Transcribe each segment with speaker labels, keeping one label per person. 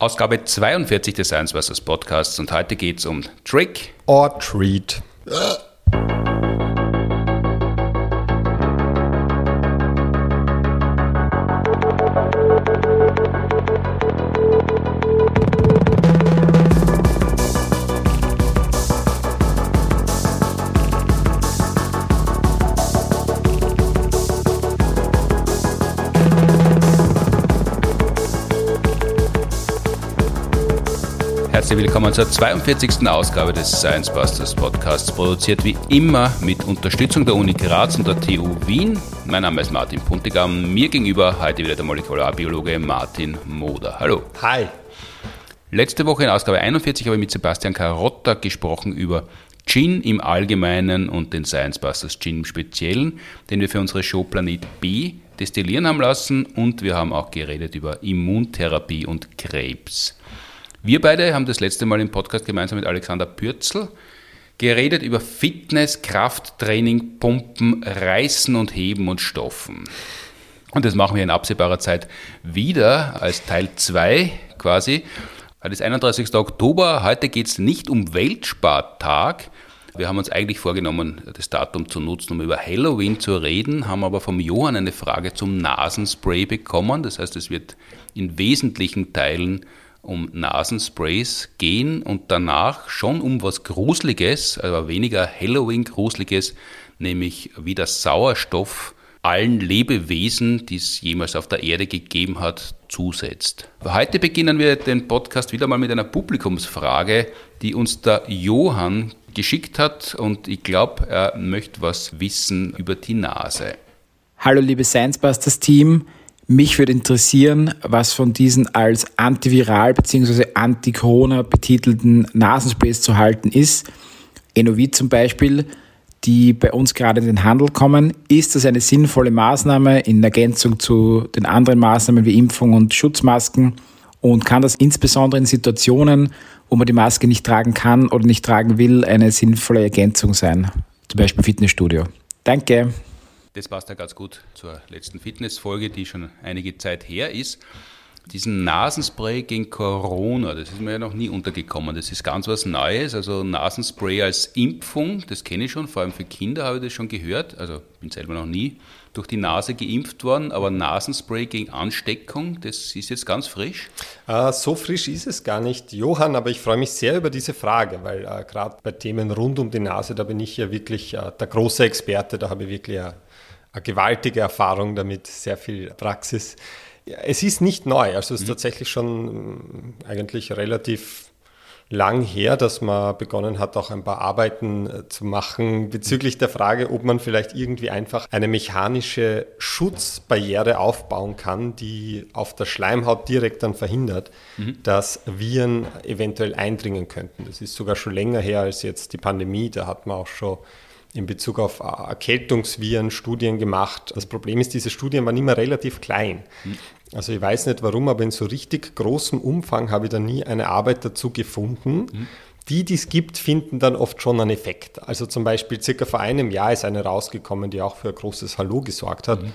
Speaker 1: Ausgabe 42 des Science vs. Podcasts und heute geht es um Trick
Speaker 2: or Treat.
Speaker 1: willkommen zur 42. Ausgabe des Science Busters Podcasts, produziert wie immer mit Unterstützung der Uni Graz und der TU Wien. Mein Name ist Martin Puntigam, mir gegenüber heute wieder der Molekularbiologe Martin Moder. Hallo.
Speaker 2: Hi.
Speaker 1: Letzte Woche in Ausgabe 41 habe ich mit Sebastian Carotta gesprochen über Gin im Allgemeinen und den Science Busters Gin im Speziellen, den wir für unsere Show Planet B destillieren haben lassen und wir haben auch geredet über Immuntherapie und Krebs. Wir beide haben das letzte Mal im Podcast gemeinsam mit Alexander Pürzel geredet über Fitness, Krafttraining, Pumpen, Reißen und Heben und Stoffen. Und das machen wir in absehbarer Zeit wieder als Teil 2 quasi. Heute ist 31. Oktober. Heute geht es nicht um Weltspartag. Wir haben uns eigentlich vorgenommen, das Datum zu nutzen, um über Halloween zu reden, haben aber vom Johann eine Frage zum Nasenspray bekommen. Das heißt, es wird in wesentlichen Teilen um Nasensprays gehen und danach schon um was Gruseliges, aber weniger Halloween-Gruseliges, nämlich wie der Sauerstoff allen Lebewesen, die es jemals auf der Erde gegeben hat, zusetzt. Heute beginnen wir den Podcast wieder mal mit einer Publikumsfrage, die uns der Johann geschickt hat und ich glaube, er möchte was wissen über die Nase.
Speaker 3: Hallo liebe Science Busters Team, mich würde interessieren, was von diesen als antiviral bzw. anti-Corona betitelten Nasensprays zu halten ist. Enovit zum Beispiel, die bei uns gerade in den Handel kommen. Ist das eine sinnvolle Maßnahme in Ergänzung zu den anderen Maßnahmen wie Impfung und Schutzmasken? Und kann das insbesondere in Situationen, wo man die Maske nicht tragen kann oder nicht tragen will, eine sinnvolle Ergänzung sein? Zum Beispiel Fitnessstudio. Danke.
Speaker 1: Das passt ja ganz gut zur letzten Fitnessfolge, die schon einige Zeit her ist. Diesen Nasenspray gegen Corona, das ist mir ja noch nie untergekommen. Das ist ganz was Neues. Also Nasenspray als Impfung, das kenne ich schon, vor allem für Kinder habe ich das schon gehört. Also bin selber noch nie durch die Nase geimpft worden, aber Nasenspray gegen Ansteckung, das ist jetzt ganz frisch.
Speaker 2: Uh, so frisch ist es gar nicht, Johann, aber ich freue mich sehr über diese Frage, weil uh, gerade bei Themen rund um die Nase, da bin ich ja wirklich uh, der große Experte, da habe ich wirklich eine gewaltige Erfahrung damit, sehr viel Praxis. Es ist nicht neu, also es ist mhm. tatsächlich schon äh, eigentlich relativ lang her, dass man begonnen hat, auch ein paar Arbeiten äh, zu machen bezüglich der Frage, ob man vielleicht irgendwie einfach eine mechanische Schutzbarriere aufbauen kann, die auf der Schleimhaut direkt dann verhindert, mhm. dass Viren eventuell eindringen könnten. Das ist sogar schon länger her als jetzt die Pandemie. Da hat man auch schon in Bezug auf Erkältungsviren Studien gemacht. Das Problem ist, diese Studien waren immer relativ klein. Also ich weiß nicht warum, aber in so richtig großem Umfang habe ich da nie eine Arbeit dazu gefunden. Die, die es gibt, finden dann oft schon einen Effekt. Also zum Beispiel circa vor einem Jahr ist eine rausgekommen, die auch für ein großes Hallo gesorgt hat. Mhm.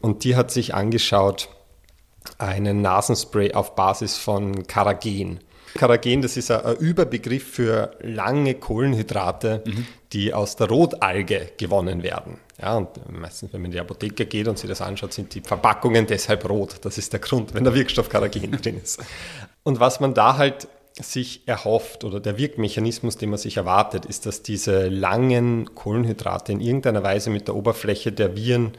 Speaker 2: Und die hat sich angeschaut, einen Nasenspray auf Basis von Karagen. Karagen, das ist ein Überbegriff für lange Kohlenhydrate, mhm. die aus der Rotalge gewonnen werden. Ja, und meistens, wenn man in die Apotheke geht und sich das anschaut, sind die Verpackungen deshalb rot. Das ist der Grund, wenn der Wirkstoff Karagen drin ist. Und was man da halt sich erhofft oder der Wirkmechanismus, den man sich erwartet, ist, dass diese langen Kohlenhydrate in irgendeiner Weise mit der Oberfläche der Viren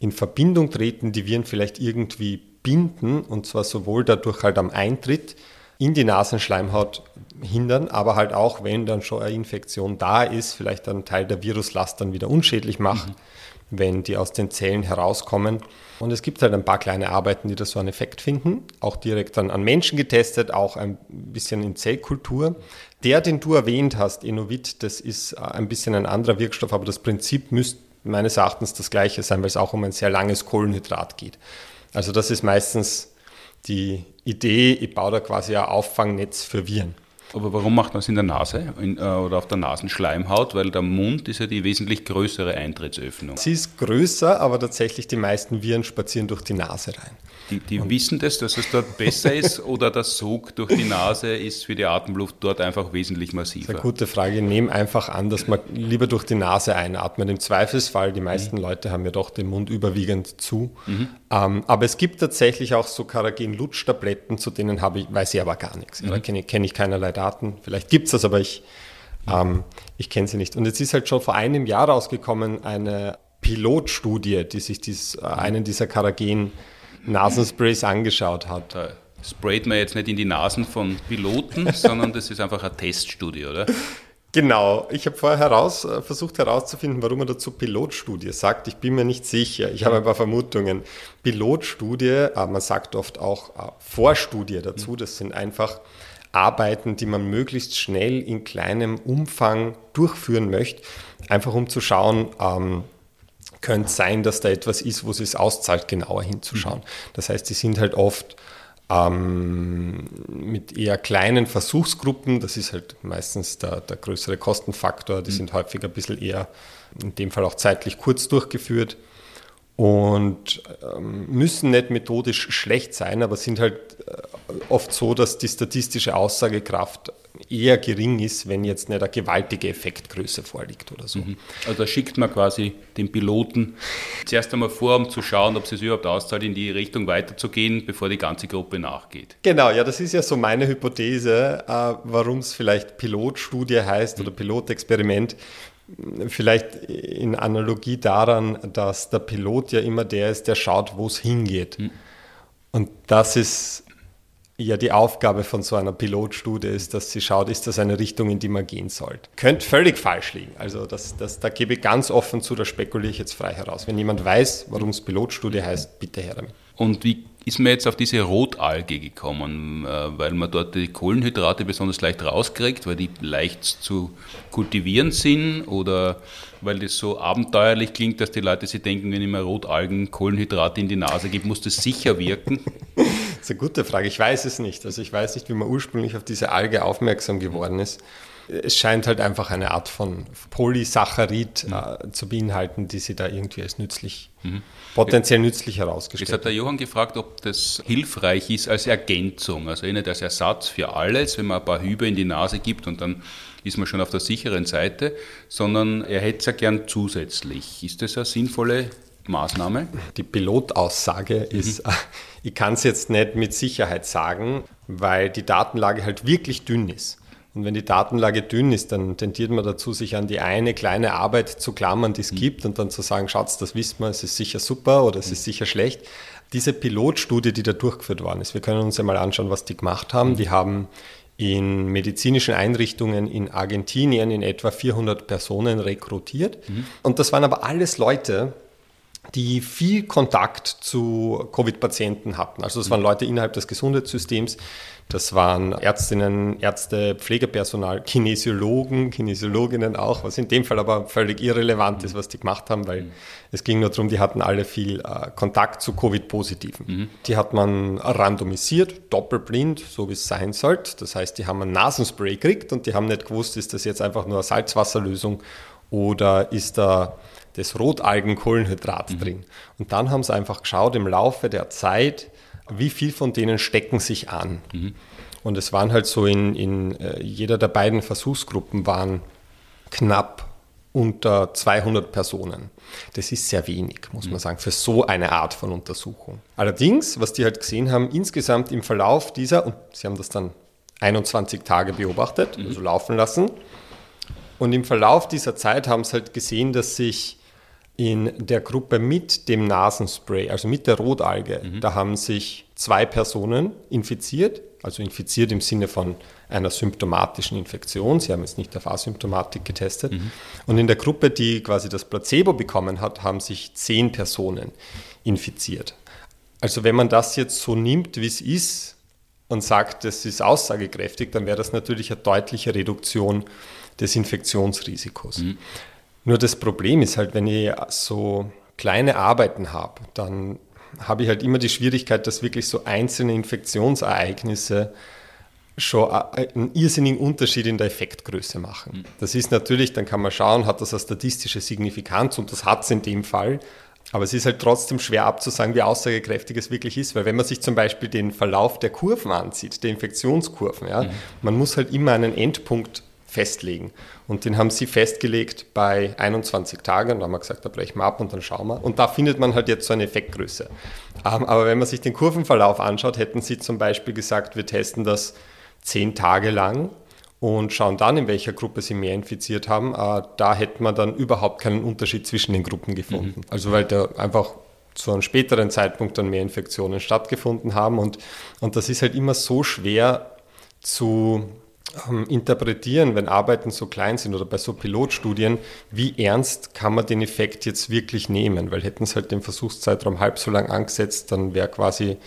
Speaker 2: in Verbindung treten, die Viren vielleicht irgendwie binden und zwar sowohl dadurch halt am Eintritt in die Nasenschleimhaut hindern, aber halt auch, wenn dann schon eine Infektion da ist, vielleicht einen Teil der Viruslast dann wieder unschädlich machen, mhm. wenn die aus den Zellen herauskommen. Und es gibt halt ein paar kleine Arbeiten, die da so einen Effekt finden, auch direkt dann an Menschen getestet, auch ein bisschen in Zellkultur. Der, den du erwähnt hast, Inovit, das ist ein bisschen ein anderer Wirkstoff, aber das Prinzip müsste meines Erachtens das gleiche sein, weil es auch um ein sehr langes Kohlenhydrat geht. Also das ist meistens die Idee, ich baue da quasi ein Auffangnetz für Viren.
Speaker 1: Aber warum macht man es in der Nase in, äh, oder auf der Nasenschleimhaut? Weil der Mund ist ja die wesentlich größere Eintrittsöffnung.
Speaker 2: Sie ist größer, aber tatsächlich die meisten Viren spazieren durch die Nase rein.
Speaker 1: Die, die wissen das, dass es dort besser ist oder der Sog durch die Nase ist für die Atemluft dort einfach wesentlich massiver?
Speaker 2: Eine gute Frage. Ich nehme einfach an, dass man lieber durch die Nase einatmet. Im Zweifelsfall, die meisten mhm. Leute haben ja doch den Mund überwiegend zu. Mhm. Ähm, aber es gibt tatsächlich auch so Karagen-Lutsch-Tabletten, zu denen habe ich, weiß ich aber gar nichts. Mhm. Da kenne kenn ich keinerlei Daten. Vielleicht gibt es das, aber ich, ähm, ich kenne sie nicht. Und jetzt ist halt schon vor einem Jahr rausgekommen eine Pilotstudie, die sich dies, äh, einen dieser Karagen Nasensprays angeschaut hat. Da
Speaker 1: sprayt man jetzt nicht in die Nasen von Piloten, sondern das ist einfach eine Teststudie, oder?
Speaker 2: Genau, ich habe vorher heraus, äh, versucht herauszufinden, warum er dazu Pilotstudie sagt. Ich bin mir nicht sicher. Ich habe ein paar Vermutungen. Pilotstudie, äh, man sagt oft auch äh, Vorstudie dazu. Das sind einfach Arbeiten, die man möglichst schnell in kleinem Umfang durchführen möchte, einfach um zu schauen, ähm, könnte sein, dass da etwas ist, wo es sich auszahlt, genauer hinzuschauen. Mhm. Das heißt, die sind halt oft ähm, mit eher kleinen Versuchsgruppen, das ist halt meistens der, der größere Kostenfaktor, die mhm. sind häufig ein bisschen eher, in dem Fall auch zeitlich kurz durchgeführt und ähm, müssen nicht methodisch schlecht sein, aber sind halt äh, oft so, dass die statistische Aussagekraft eher gering ist, wenn jetzt nicht eine gewaltige Effektgröße vorliegt oder so. Mhm.
Speaker 1: Also da schickt man quasi den Piloten zuerst einmal vor, um zu schauen, ob es sich überhaupt auszahlt, in die Richtung weiterzugehen, bevor die ganze Gruppe nachgeht.
Speaker 2: Genau, ja, das ist ja so meine Hypothese, äh, warum es vielleicht Pilotstudie heißt mhm. oder Pilotexperiment. Vielleicht in Analogie daran, dass der Pilot ja immer der ist, der schaut, wo es hingeht. Mhm. Und das ist ja die Aufgabe von so einer Pilotstudie ist, dass sie schaut, ist das eine Richtung, in die man gehen sollte. Könnte völlig falsch liegen. Also das, das, da gebe ich ganz offen zu, da spekuliere ich jetzt frei heraus. Wenn jemand weiß, warum es Pilotstudie heißt, bitte her damit.
Speaker 1: Und wie ist man jetzt auf diese Rotalge gekommen? Äh, weil man dort die Kohlenhydrate besonders leicht rauskriegt, weil die leicht zu kultivieren sind oder weil das so abenteuerlich klingt, dass die Leute sich denken, wenn ich mir Rotalgen Kohlenhydrate in die Nase gebe, muss das sicher wirken?
Speaker 2: Das ist eine gute Frage. Ich weiß es nicht. Also ich weiß nicht, wie man ursprünglich auf diese Alge aufmerksam geworden ist. Es scheint halt einfach eine Art von Polysaccharid mhm. äh, zu beinhalten, die sie da irgendwie als nützlich, mhm. potenziell nützlich herausgestellt
Speaker 1: Jetzt hat der Johann gefragt, ob das hilfreich ist als Ergänzung, also nicht als Ersatz für alles, wenn man ein paar Hübe in die Nase gibt und dann ist man schon auf der sicheren Seite, sondern er hätte es ja gern zusätzlich. Ist das eine sinnvolle Maßnahme?
Speaker 2: Die Pilotaussage ist, mhm. ich kann es jetzt nicht mit Sicherheit sagen, weil die Datenlage halt wirklich dünn ist. Und wenn die Datenlage dünn ist, dann tendiert man dazu, sich an die eine kleine Arbeit zu klammern, die es mhm. gibt und dann zu sagen, Schatz, das wissen wir, es ist sicher super oder es mhm. ist sicher schlecht. Diese Pilotstudie, die da durchgeführt worden ist, wir können uns ja mal anschauen, was die gemacht haben. Mhm. Die haben in medizinischen Einrichtungen in Argentinien in etwa 400 Personen rekrutiert. Mhm. Und das waren aber alles Leute, die viel Kontakt zu Covid-Patienten hatten. Also das waren Leute innerhalb des Gesundheitssystems, das waren Ärztinnen, Ärzte, Pflegepersonal, Kinesiologen, Kinesiologinnen auch, was in dem Fall aber völlig irrelevant ist, was die gemacht haben, weil mhm. es ging nur darum, die hatten alle viel äh, Kontakt zu Covid-Positiven. Mhm. Die hat man randomisiert, doppelblind, so wie es sein sollte. Das heißt, die haben ein Nasenspray gekriegt und die haben nicht gewusst, ist das jetzt einfach nur eine Salzwasserlösung oder ist da das Rotalgenkohlenhydrat mhm. drin. Und dann haben sie einfach geschaut im Laufe der Zeit, wie viel von denen stecken sich an. Mhm. Und es waren halt so in, in äh, jeder der beiden Versuchsgruppen waren knapp unter 200 Personen. Das ist sehr wenig, muss man mhm. sagen, für so eine Art von Untersuchung. Allerdings, was die halt gesehen haben, insgesamt im Verlauf dieser, und sie haben das dann 21 Tage beobachtet, mhm. also laufen lassen, und im Verlauf dieser Zeit haben sie halt gesehen, dass sich in der Gruppe mit dem Nasenspray, also mit der Rotalge, mhm. da haben sich zwei Personen infiziert, also infiziert im Sinne von einer symptomatischen Infektion. Sie haben jetzt nicht auf Asymptomatik getestet. Mhm. Und in der Gruppe, die quasi das Placebo bekommen hat, haben sich zehn Personen infiziert. Also wenn man das jetzt so nimmt, wie es ist und sagt, das ist aussagekräftig, dann wäre das natürlich eine deutliche Reduktion des Infektionsrisikos. Mhm. Nur das Problem ist halt, wenn ich so kleine Arbeiten habe, dann habe ich halt immer die Schwierigkeit, dass wirklich so einzelne Infektionsereignisse schon einen irrsinnigen Unterschied in der Effektgröße machen. Das ist natürlich, dann kann man schauen, hat das eine statistische Signifikanz und das hat es in dem Fall. Aber es ist halt trotzdem schwer abzusagen, wie aussagekräftig es wirklich ist, weil wenn man sich zum Beispiel den Verlauf der Kurven ansieht, der Infektionskurven, ja, mhm. man muss halt immer einen Endpunkt festlegen. Und den haben sie festgelegt bei 21 Tagen. Und da haben wir gesagt, da brechen wir ab und dann schauen wir. Und da findet man halt jetzt so eine Effektgröße. Ähm, aber wenn man sich den Kurvenverlauf anschaut, hätten sie zum Beispiel gesagt, wir testen das zehn Tage lang und schauen dann, in welcher Gruppe sie mehr infiziert haben. Äh, da hätte man dann überhaupt keinen Unterschied zwischen den Gruppen gefunden. Mhm. Also weil da einfach zu einem späteren Zeitpunkt dann mehr Infektionen stattgefunden haben. Und, und das ist halt immer so schwer zu ähm, interpretieren, wenn Arbeiten so klein sind oder bei so Pilotstudien, wie ernst kann man den Effekt jetzt wirklich nehmen? Weil hätten sie halt den Versuchszeitraum halb so lang angesetzt, dann wäre quasi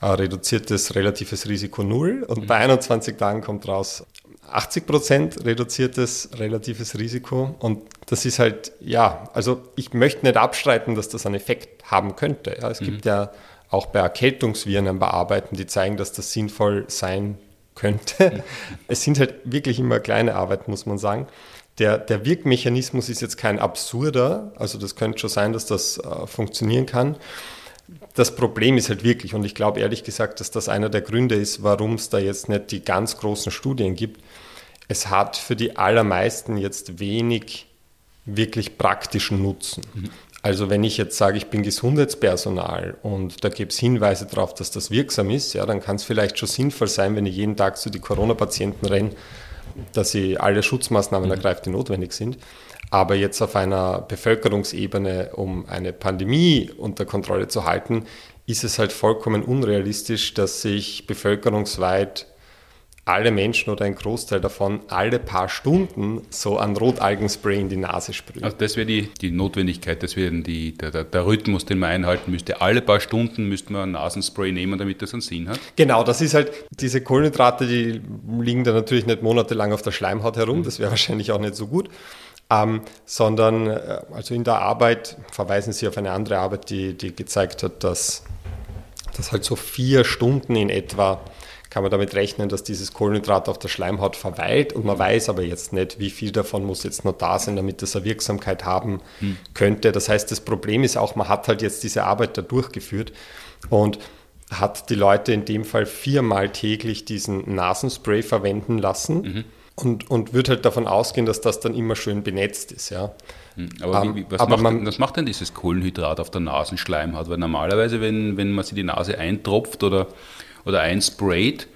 Speaker 2: äh, reduziertes relatives Risiko null und mhm. bei 21 Tagen kommt raus 80 Prozent reduziertes relatives Risiko und das ist halt, ja, also ich möchte nicht abstreiten, dass das einen Effekt haben könnte. Ja, es mhm. gibt ja auch bei Erkältungsviren ein paar Arbeiten, die zeigen, dass das sinnvoll sein könnte. Es sind halt wirklich immer kleine Arbeiten, muss man sagen. Der, der Wirkmechanismus ist jetzt kein absurder, also das könnte schon sein, dass das äh, funktionieren kann das Problem ist halt wirklich, und ich glaube ehrlich gesagt, dass das einer der Gründe ist, warum es da jetzt nicht die ganz großen Studien gibt. Es hat für die allermeisten jetzt wenig wirklich praktischen Nutzen. Mhm. Also wenn ich jetzt sage, ich bin Gesundheitspersonal und da gibt es Hinweise darauf, dass das wirksam ist, ja, dann kann es vielleicht schon sinnvoll sein, wenn ich jeden Tag zu den Corona-Patienten renne, dass ich alle Schutzmaßnahmen mhm. ergreife, die notwendig sind. Aber jetzt auf einer Bevölkerungsebene, um eine Pandemie unter Kontrolle zu halten, ist es halt vollkommen unrealistisch, dass sich bevölkerungsweit alle Menschen oder ein Großteil davon alle paar Stunden so ein Rotalgenspray in die Nase sprühen.
Speaker 1: Also das wäre die, die Notwendigkeit, das wäre die, der, der, der, Rhythmus, den man einhalten müsste. Alle paar Stunden müsste man ein Nasenspray nehmen, damit das einen Sinn hat.
Speaker 2: Genau, das ist halt, diese Kohlenhydrate, die liegen da natürlich nicht monatelang auf der Schleimhaut herum, mhm. das wäre wahrscheinlich auch nicht so gut ähm, sondern äh, also in der Arbeit verweisen Sie auf eine andere Arbeit, die, die gezeigt hat, dass, dass halt so vier Stunden in etwa kann man damit rechnen, dass dieses Kohlenhydrat auf der Schleimhaut verweilt und man weiß aber jetzt nicht, wie viel davon muss jetzt noch da sein, damit das eine Wirksamkeit haben hm. könnte. Das heißt, das Problem ist auch, man hat halt jetzt diese Arbeit da durchgeführt und hat die Leute in dem Fall viermal täglich diesen Nasenspray verwenden lassen. Mhm und, und würde halt davon ausgehen, dass das dann immer schön benetzt ist. Ja.
Speaker 1: Hm, aber, wie, wie, was, aber macht, man, was, macht, denn dieses Kohlenhydrat auf der Nasenschleimhaut? Weil normalerweise, wenn, wenn man sich die Nase eintropft oder, oder einsprayt,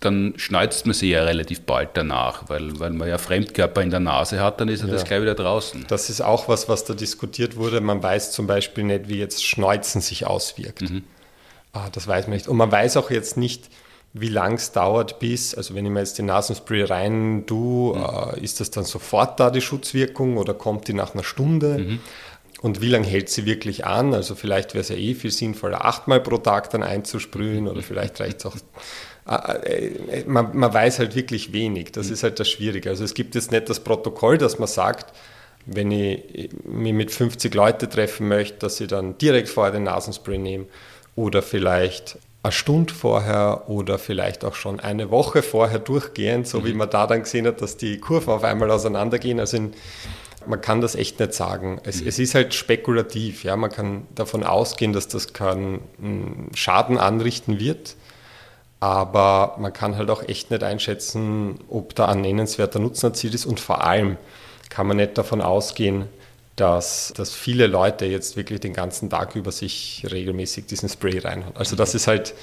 Speaker 1: dann schneuzt man sie ja relativ bald danach, weil, weil man ja Fremdkörper in der Nase hat, dann ist ja. das gleich wieder draußen.
Speaker 2: Das ist auch was, was da diskutiert wurde. Man weiß zum Beispiel nicht, wie jetzt Schneuzen sich auswirkt. Mhm. Ah, das weiß man nicht. Und man weiß auch jetzt nicht, wie lang es dauert bis, also wenn ich mir jetzt den Nasenspray rein tue, mhm. äh, ist das dann sofort da die Schutzwirkung oder kommt die nach einer Stunde? Mhm. Und wie lange hält sie wirklich an? Also vielleicht wäre es ja eh viel sinnvoller, achtmal pro Tag dann einzusprühen oder vielleicht reicht es auch. Äh, äh, man, man, weiß halt wirklich wenig. Das mhm. ist halt das Schwierige. Also es gibt jetzt nicht das Protokoll, dass man sagt, wenn ich mich mit 50 Leuten treffen möchte, dass ich dann direkt vorher den Nasenspray nehme oder vielleicht eine Stunde vorher oder vielleicht auch schon eine Woche vorher durchgehend, so mhm. wie man da dann gesehen hat, dass die Kurven auf einmal auseinandergehen. Also in, man kann das echt nicht sagen. Es, mhm. es, ist halt spekulativ. Ja? Man kann davon ausgehen, dass das keinen Schaden anrichten wird. Aber man kann halt auch echt nicht einschätzen, ob da ein nennenswerter Nutzen erzielt ist. Und vor allem kann man nicht davon ausgehen, dass, dass viele Leute jetzt wirklich den ganzen Tag über sich regelmäßig diesen Spray reinhauen. Also das ist halt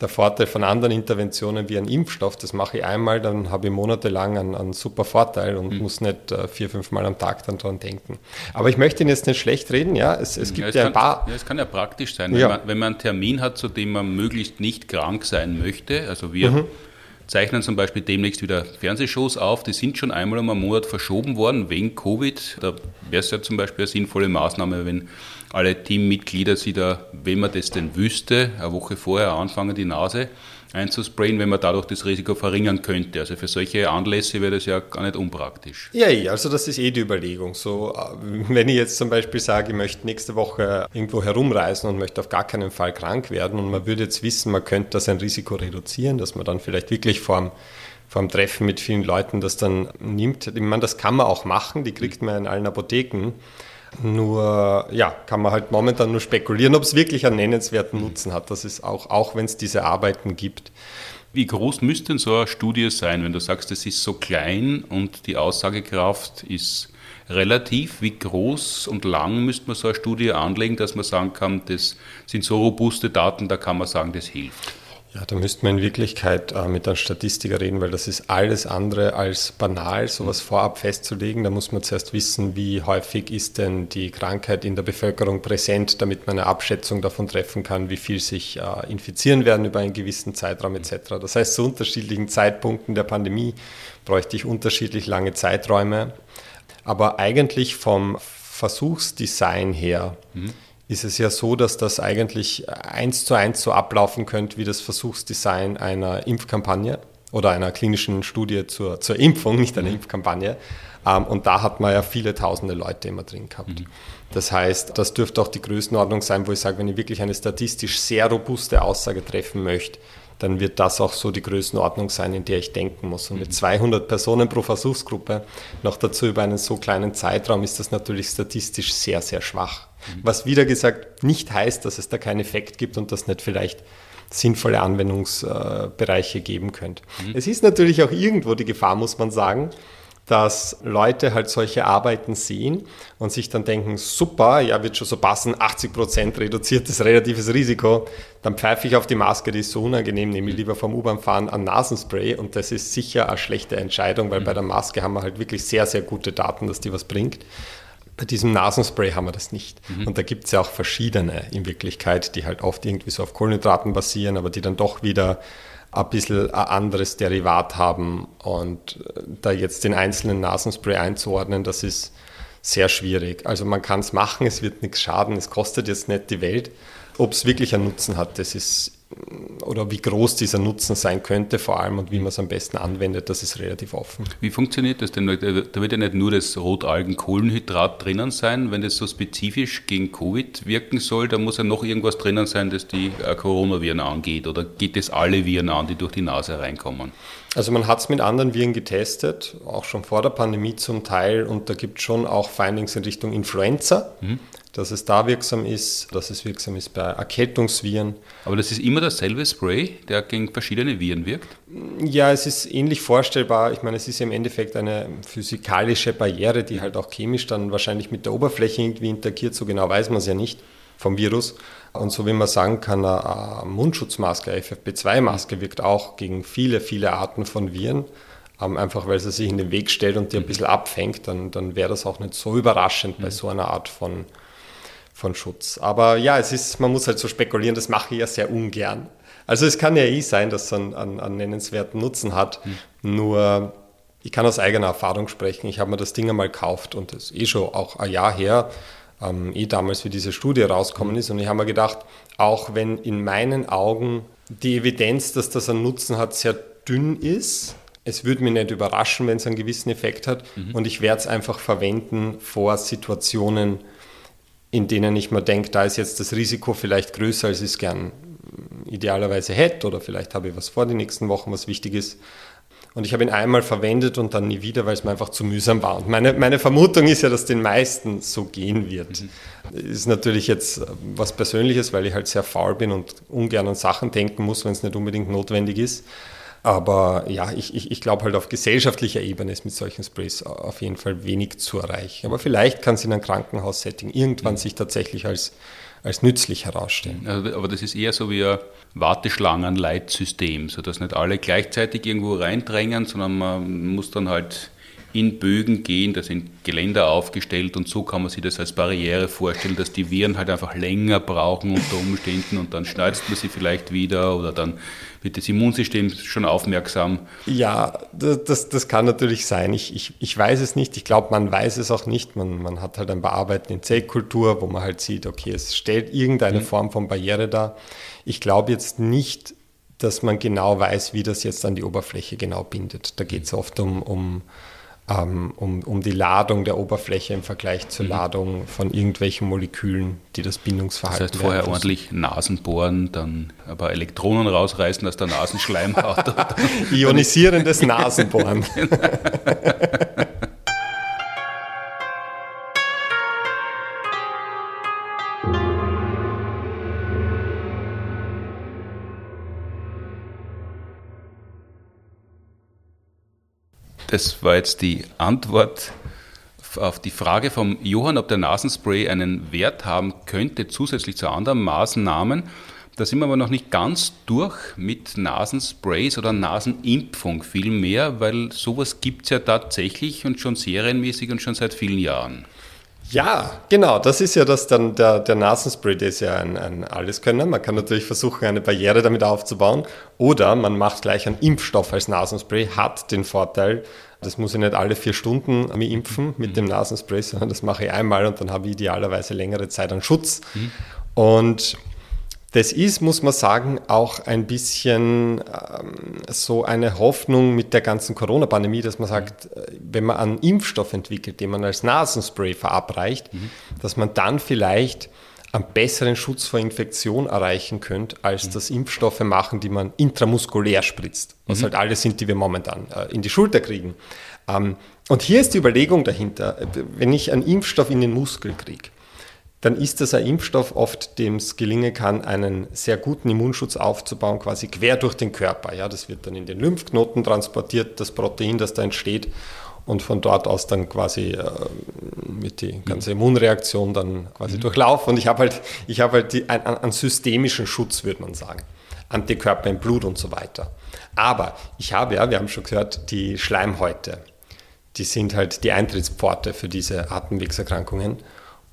Speaker 2: der Vorteil von anderen Interventionen wie ein Impfstoff. Das mache ich einmal, dann habe ich monatelang einen, einen super Vorteil und mhm. muss nicht äh, vier, fünf Mal am Tag dann dran denken. Aber ich möchte Ihnen jetzt nicht schlecht reden. Ja, es, es gibt ja, es ja
Speaker 1: ein
Speaker 2: kann, paar.
Speaker 1: Ja, es kann ja praktisch sein, wenn, ja. man, wenn man einen Termin hat, zu dem man möglichst nicht krank sein möchte. Also wir mhm zeichnen zum Beispiel demnächst wieder Fernsehshows auf. Die sind schon einmal um einen Monat verschoben worden wegen Covid. Da wäre es ja zum Beispiel eine sinnvolle Maßnahme, wenn alle Teammitglieder sich da, wenn man das denn wüsste, eine Woche vorher anfangen, die Nase einzusprayen, wenn man dadurch das Risiko verringern könnte. Also für solche Anlässe wäre das ja gar nicht unpraktisch.
Speaker 2: Ja, also das ist eh die Überlegung. So, äh, wenn ich jetzt zum Beispiel sage, ich möchte nächste Woche irgendwo herumreisen und möchte auf gar keinen Fall krank werden und man würde jetzt wissen, man könnte das ein Risiko reduzieren, dass man dann vielleicht wirklich vorm vor dem Treffen mit vielen Leuten das dann nimmt. Ich meine, das kann man auch machen, die kriegt man in allen Apotheken. Nur, ja, kann man halt momentan nur spekulieren, ob es wirklich einen nennenswerten Nutzen hat. Das ist auch, auch wenn es diese Arbeiten gibt.
Speaker 1: Wie groß müsste denn so eine Studie sein, wenn du sagst, es ist so klein und die Aussagekraft ist relativ? Wie groß und lang müsste man so eine Studie anlegen, dass man sagen kann, das sind so robuste Daten, da kann man sagen, das hilft?
Speaker 2: Ja, da müsste man in Wirklichkeit äh, mit einem Statistiker reden, weil das ist alles andere als banal, sowas vorab festzulegen. Da muss man zuerst wissen, wie häufig ist denn die Krankheit in der Bevölkerung präsent, damit man eine Abschätzung davon treffen kann, wie viel sich äh, infizieren werden über einen gewissen Zeitraum etc. Das heißt, zu unterschiedlichen Zeitpunkten der Pandemie bräuchte ich unterschiedlich lange Zeiträume. Aber eigentlich vom Versuchsdesign her mhm ist es ja so, dass das eigentlich eins zu eins so ablaufen könnte wie das Versuchsdesign einer Impfkampagne oder einer klinischen Studie zur, zur Impfung, nicht einer mhm. Impfkampagne. Ähm, und da hat man ja viele tausende Leute immer drin gehabt. Mhm. Das heißt, das dürfte auch die Größenordnung sein, wo ich sage, wenn ich wirklich eine statistisch sehr robuste Aussage treffen möchte, dann wird das auch so die Größenordnung sein, in der ich denken muss. Und mit 200 mhm. Personen pro Versuchsgruppe, noch dazu über einen so kleinen Zeitraum, ist das natürlich statistisch sehr, sehr schwach. Mhm. Was wieder gesagt nicht heißt, dass es da keinen Effekt gibt und das nicht vielleicht sinnvolle Anwendungsbereiche geben könnte. Mhm. Es ist natürlich auch irgendwo die Gefahr, muss man sagen, dass Leute halt solche Arbeiten sehen und sich dann denken, super, ja, wird schon so passen, 80 Prozent reduziertes relatives Risiko, dann pfeife ich auf die Maske, die ist so unangenehm, nehme ich lieber vom U-Bahn fahren an Nasenspray und das ist sicher eine schlechte Entscheidung, weil mhm. bei der Maske haben wir halt wirklich sehr, sehr gute Daten, dass die was bringt. Bei diesem Nasenspray haben wir das nicht. Mhm. Und da gibt es ja auch verschiedene in Wirklichkeit, die halt oft irgendwie so auf Kohlenhydraten basieren, aber die dann doch wieder ein bisschen ein anderes Derivat haben. Und äh, da jetzt den einzelnen Nasenspray einzuordnen, das ist sehr schwierig. Also man kann es machen, es wird nichts schaden, es kostet jetzt nicht die Welt. Ob es wirklich einen Nutzen hat, das ist oder wie groß dieser Nutzen sein könnte, vor allem und wie man es am besten anwendet, das ist relativ offen.
Speaker 1: Wie funktioniert das denn? Da wird ja nicht nur das Rotalgenkohlenhydrat drinnen sein, wenn das so spezifisch gegen Covid wirken soll, da muss ja noch irgendwas drinnen sein, das die äh, Coronaviren angeht oder geht es alle Viren an, die durch die Nase reinkommen?
Speaker 2: Also man hat es mit anderen Viren getestet, auch schon vor der Pandemie zum Teil und da gibt es schon auch Findings in Richtung Influenza. Mhm dass es da wirksam ist, dass es wirksam ist bei Erkältungsviren.
Speaker 1: Aber das ist immer dasselbe Spray, der gegen verschiedene Viren wirkt?
Speaker 2: Ja, es ist ähnlich vorstellbar. Ich meine, es ist ja im Endeffekt eine physikalische Barriere, die halt auch chemisch dann wahrscheinlich mit der Oberfläche irgendwie interagiert. So genau weiß man es ja nicht vom Virus. Und so wie man sagen kann, eine Mundschutzmaske, eine FFP2-Maske wirkt auch gegen viele, viele Arten von Viren. Ähm, einfach weil sie sich in den Weg stellt und die ein mhm. bisschen abfängt, dann, dann wäre das auch nicht so überraschend bei mhm. so einer Art von, von Schutz. Aber ja, es ist, man muss halt so spekulieren, das mache ich ja sehr ungern. Also es kann ja eh sein, dass es einen, einen, einen nennenswerten Nutzen hat. Hm. Nur ich kann aus eigener Erfahrung sprechen. Ich habe mir das Ding einmal gekauft und das ist eh schon auch ein Jahr her, ähm, eh damals, wie diese Studie rausgekommen hm. ist. Und ich habe mir gedacht, auch wenn in meinen Augen die Evidenz, dass das einen Nutzen hat, sehr dünn ist, es würde mich nicht überraschen, wenn es einen gewissen Effekt hat. Mhm. Und ich werde es einfach verwenden vor Situationen, in denen ich mir denke, da ist jetzt das Risiko vielleicht größer, als ich es gern idealerweise hätte oder vielleicht habe ich was vor die nächsten Wochen, was wichtig ist. Und ich habe ihn einmal verwendet und dann nie wieder, weil es mir einfach zu mühsam war. Und meine, meine Vermutung ist ja, dass den meisten so gehen wird. Mhm. Ist natürlich jetzt was Persönliches, weil ich halt sehr faul bin und ungern an Sachen denken muss, wenn es nicht unbedingt notwendig ist. Aber ja, ich, ich, ich glaube halt auf gesellschaftlicher Ebene ist mit solchen Sprays auf jeden Fall wenig zu erreichen. Aber vielleicht kann es in einem Krankenhaussetting irgendwann mhm. sich tatsächlich als, als nützlich herausstellen.
Speaker 1: Also, aber das ist eher so wie ein Warteschlangenleitsystem, sodass nicht alle gleichzeitig irgendwo reindrängen, sondern man muss dann halt in Bögen gehen, da sind Geländer aufgestellt und so kann man sich das als Barriere vorstellen, dass die Viren halt einfach länger brauchen unter Umständen und dann schneidet man sie vielleicht wieder oder dann wird das Immunsystem schon aufmerksam.
Speaker 2: Ja, das, das kann natürlich sein. Ich, ich, ich weiß es nicht. Ich glaube, man weiß es auch nicht. Man, man hat halt ein paar Arbeiten in Zellkultur, wo man halt sieht, okay, es stellt irgendeine mhm. Form von Barriere dar. Ich glaube jetzt nicht, dass man genau weiß, wie das jetzt an die Oberfläche genau bindet. Da geht es oft um, um, ähm, um, um die Ladung der Oberfläche im Vergleich zur mhm. Ladung von irgendwelchen Molekülen, die das Bindungsverhalten
Speaker 1: Das heißt, vorher ordentlich Nasen bohren, dann aber Elektronen rausreißen aus der Nasenschleimhaut.
Speaker 2: Ionisierendes Nasenbohren.
Speaker 1: Das war jetzt die Antwort auf die Frage vom Johann, ob der Nasenspray einen Wert haben könnte, zusätzlich zu anderen Maßnahmen. Da sind wir aber noch nicht ganz durch mit Nasensprays oder Nasenimpfung vielmehr, weil sowas gibt es ja tatsächlich und schon serienmäßig und schon seit vielen Jahren.
Speaker 2: Ja, genau. Das ist ja das dann der, der Nasenspray, der ist ja ein, ein Alleskönner. Man kann natürlich versuchen, eine Barriere damit aufzubauen. Oder man macht gleich einen Impfstoff als Nasenspray, hat den Vorteil, das muss ich nicht alle vier Stunden mir impfen mit dem Nasenspray, sondern das mache ich einmal und dann habe ich idealerweise längere Zeit an Schutz. Mhm. Und das ist, muss man sagen, auch ein bisschen ähm, so eine Hoffnung mit der ganzen Corona-Pandemie, dass man sagt, äh, wenn man einen Impfstoff entwickelt, den man als Nasenspray verabreicht, mhm. dass man dann vielleicht einen besseren Schutz vor Infektion erreichen könnte, als mhm. das Impfstoffe machen, die man intramuskulär spritzt, was mhm. halt alle sind, die wir momentan äh, in die Schulter kriegen. Ähm, und hier ist die Überlegung dahinter, wenn ich einen Impfstoff in den Muskel kriege, dann ist das ein Impfstoff oft, dem es gelingen kann, einen sehr guten Immunschutz aufzubauen, quasi quer durch den Körper. Ja, das wird dann in den Lymphknoten transportiert, das Protein, das da entsteht, und von dort aus dann quasi äh, mit die ganze Immunreaktion dann quasi mhm. durchlaufen. Und ich habe halt, ich habe halt die, einen, einen systemischen Schutz, würde man sagen. Antikörper im Blut und so weiter. Aber ich habe ja, wir haben schon gehört, die Schleimhäute, die sind halt die Eintrittspforte für diese Atemwegserkrankungen.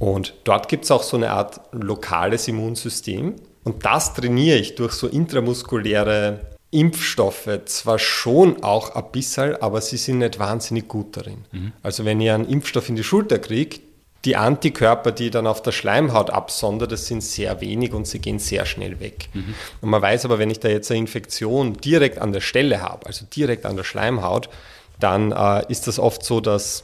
Speaker 2: Und dort gibt es auch so eine Art lokales Immunsystem. Und das trainiere ich durch so intramuskuläre Impfstoffe zwar schon auch ein bisschen, aber sie sind nicht wahnsinnig gut darin. Mhm. Also wenn ihr einen Impfstoff in die Schulter kriegt, die Antikörper, die dann auf der Schleimhaut absondert, das sind sehr wenig und sie gehen sehr schnell weg. Mhm. Und man weiß aber, wenn ich da jetzt eine Infektion direkt an der Stelle habe, also direkt an der Schleimhaut, dann äh, ist das oft so, dass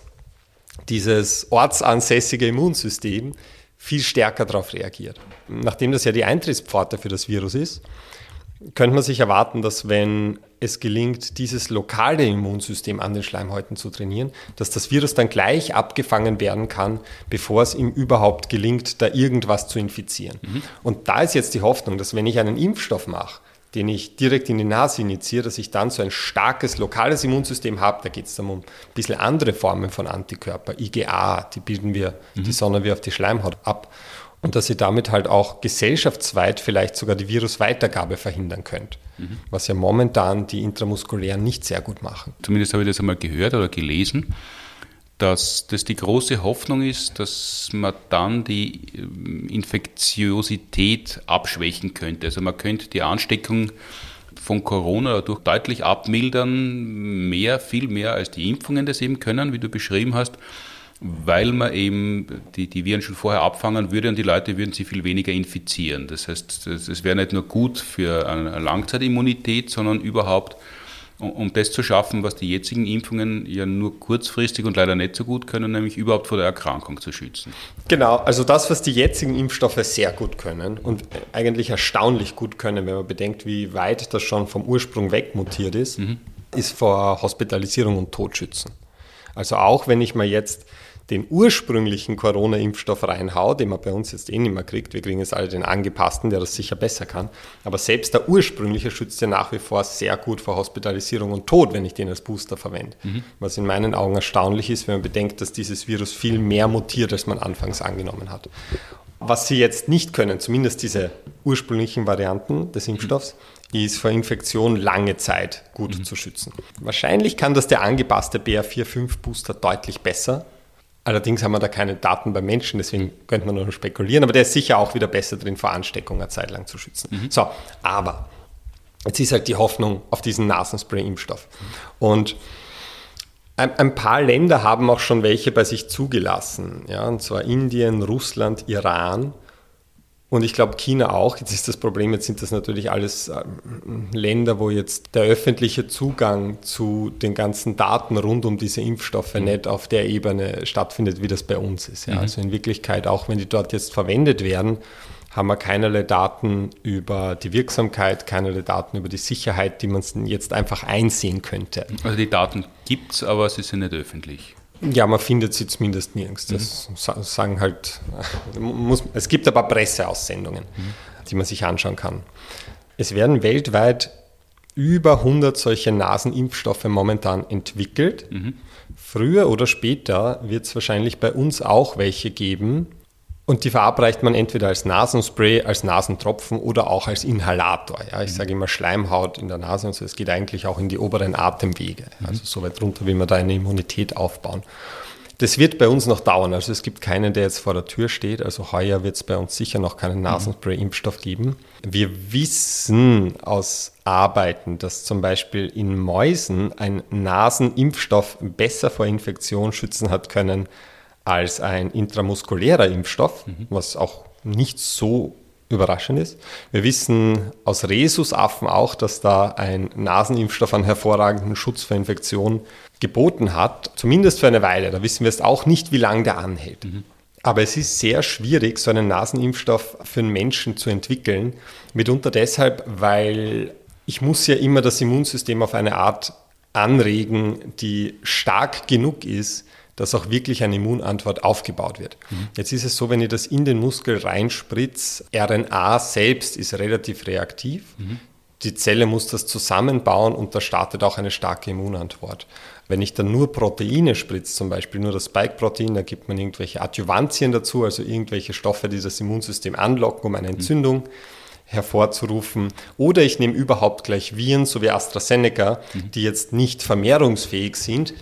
Speaker 2: dieses ortsansässige Immunsystem viel stärker darauf reagiert. Nachdem das ja die Eintrittspforte für das Virus ist, könnte man sich erwarten, dass wenn es gelingt, dieses lokale Immunsystem an den Schleimhäuten zu trainieren, dass das Virus dann gleich abgefangen werden kann, bevor es ihm überhaupt gelingt, da irgendwas zu infizieren. Mhm. Und da ist jetzt die Hoffnung, dass wenn ich einen Impfstoff mache, den ich direkt in die Nase initiiere, dass ich dann so ein starkes lokales Immunsystem habe. Da geht es dann um ein bisschen andere Formen von Antikörper, IgA, die bilden wir, mhm. die sondern wir auf die Schleimhaut ab und dass ihr damit halt auch gesellschaftsweit vielleicht sogar die Virusweitergabe verhindern könnt, mhm. was ja momentan die Intramuskulären nicht sehr gut machen.
Speaker 1: Zumindest habe ich das einmal gehört oder gelesen, dass das die große Hoffnung ist, dass man dann die ähm, Infektiosität abschwächen könnte. Also man könnte die Ansteckung von Corona dadurch deutlich abmildern, mehr, viel mehr als die Impfungen das eben können, wie du beschrieben hast weil man eben die, die Viren schon vorher abfangen würde und die Leute würden sie viel weniger infizieren. Das heißt, es wäre nicht nur gut für eine Langzeitimmunität, sondern überhaupt, um, das zu schaffen, was die jetzigen Impfungen ja nur kurzfristig und leider nicht so gut können, nämlich überhaupt vor der Erkrankung zu schützen.
Speaker 2: Genau, also das, was die jetzigen Impfstoffe sehr gut können und eigentlich erstaunlich gut können, wenn man bedenkt, wie weit das schon vom Ursprung weg mutiert ist, mhm. ist vor Hospitalisierung und Tod schützen. Also auch wenn ich mir jetzt den ursprünglichen Corona-Impfstoff reinhau, den man bei uns jetzt eh nicht mehr kriegt, wir kriegen jetzt alle den angepassten, der das sicher besser kann, aber selbst der ursprüngliche schützt ja nach wie vor sehr gut vor Hospitalisierung und Tod, wenn ich den als Booster verwende. Mhm. Was in meinen Augen erstaunlich ist, wenn man bedenkt, dass dieses Virus viel mehr mutiert, als man anfangs angenommen hat. Was sie jetzt nicht können, zumindest diese ursprünglichen Varianten des Impfstoffs, ist vor Infektion lange Zeit gut mhm. zu schützen. Wahrscheinlich kann das der angepasste BA4-5-Booster deutlich besser Allerdings haben wir da keine Daten bei Menschen, deswegen könnte man nur spekulieren, aber der ist sicher auch wieder besser drin, vor Ansteckung eine Zeit lang zu schützen. Mhm. So, aber jetzt ist halt die Hoffnung auf diesen Nasenspray-Impfstoff. Und ein, ein, paar Länder haben auch schon welche bei sich zugelassen, ja, und zwar Indien, Russland, Iran. Und ich glaube, China auch. Jetzt ist das Problem, jetzt sind das natürlich alles ähm, Länder, wo jetzt der öffentliche Zugang zu den ganzen Daten rund um diese Impfstoffe mhm. nicht auf der Ebene stattfindet, wie das bei uns ist. Ja. Mhm. Also in Wirklichkeit, auch wenn die dort jetzt verwendet werden, haben wir keinerlei Daten über die Wirksamkeit, keinerlei Daten über die Sicherheit, die man jetzt einfach einsehen könnte.
Speaker 1: Also die Daten gibt es, aber sie sind nicht öffentlich.
Speaker 2: Ja, man findet sie zumindest nirgends. Das mhm. sagen halt, muss, es gibt aber Presseaussendungen, mhm. die man sich anschauen kann. Es werden weltweit über 100 solche Nasenimpfstoffe momentan entwickelt. Mhm. Früher oder später wird es wahrscheinlich bei uns auch welche geben, und die verabreicht man entweder als Nasenspray, als Nasentropfen oder auch als Inhalator. Ja, ich mhm. sage immer Schleimhaut in der Nase und so. Es geht eigentlich auch in die oberen Atemwege. Mhm. Also so weit runter will man da eine Immunität aufbauen. Das wird bei uns noch dauern. Also es gibt keinen, der jetzt vor der Tür steht. Also heuer wird es bei uns sicher noch keinen mhm. Nasenspray-Impfstoff geben. Wir wissen aus Arbeiten, dass zum Beispiel in Mäusen ein Nasenimpfstoff besser vor Infektion schützen hat können als ein intramuskulärer Impfstoff, mhm. was auch nicht so überraschend ist. Wir wissen aus Rhesusaffen auch, dass da ein Nasenimpfstoff einen hervorragenden Schutz vor Infektion geboten hat, zumindest für eine Weile. Da wissen wir jetzt auch nicht, wie lange der anhält. Mhm. Aber es ist sehr schwierig, so einen Nasenimpfstoff für einen Menschen zu entwickeln. Mitunter deshalb, weil ich muss ja immer das Immunsystem auf eine Art anregen, die stark genug ist, dass auch wirklich eine Immunantwort aufgebaut wird. Mhm. Jetzt ist es so, wenn ich das in den Muskel reinspritze, RNA selbst ist relativ reaktiv. Mhm. Die Zelle muss das zusammenbauen und da startet auch eine starke Immunantwort. Wenn ich dann nur Proteine spritze, zum Beispiel nur das Spike-Protein, da gibt man irgendwelche Adjuvantien dazu, also irgendwelche Stoffe, die das Immunsystem anlocken, um eine mhm. Entzündung mhm. hervorzurufen. Oder ich nehme überhaupt gleich Viren, so wie AstraZeneca, mhm. die jetzt nicht vermehrungsfähig sind,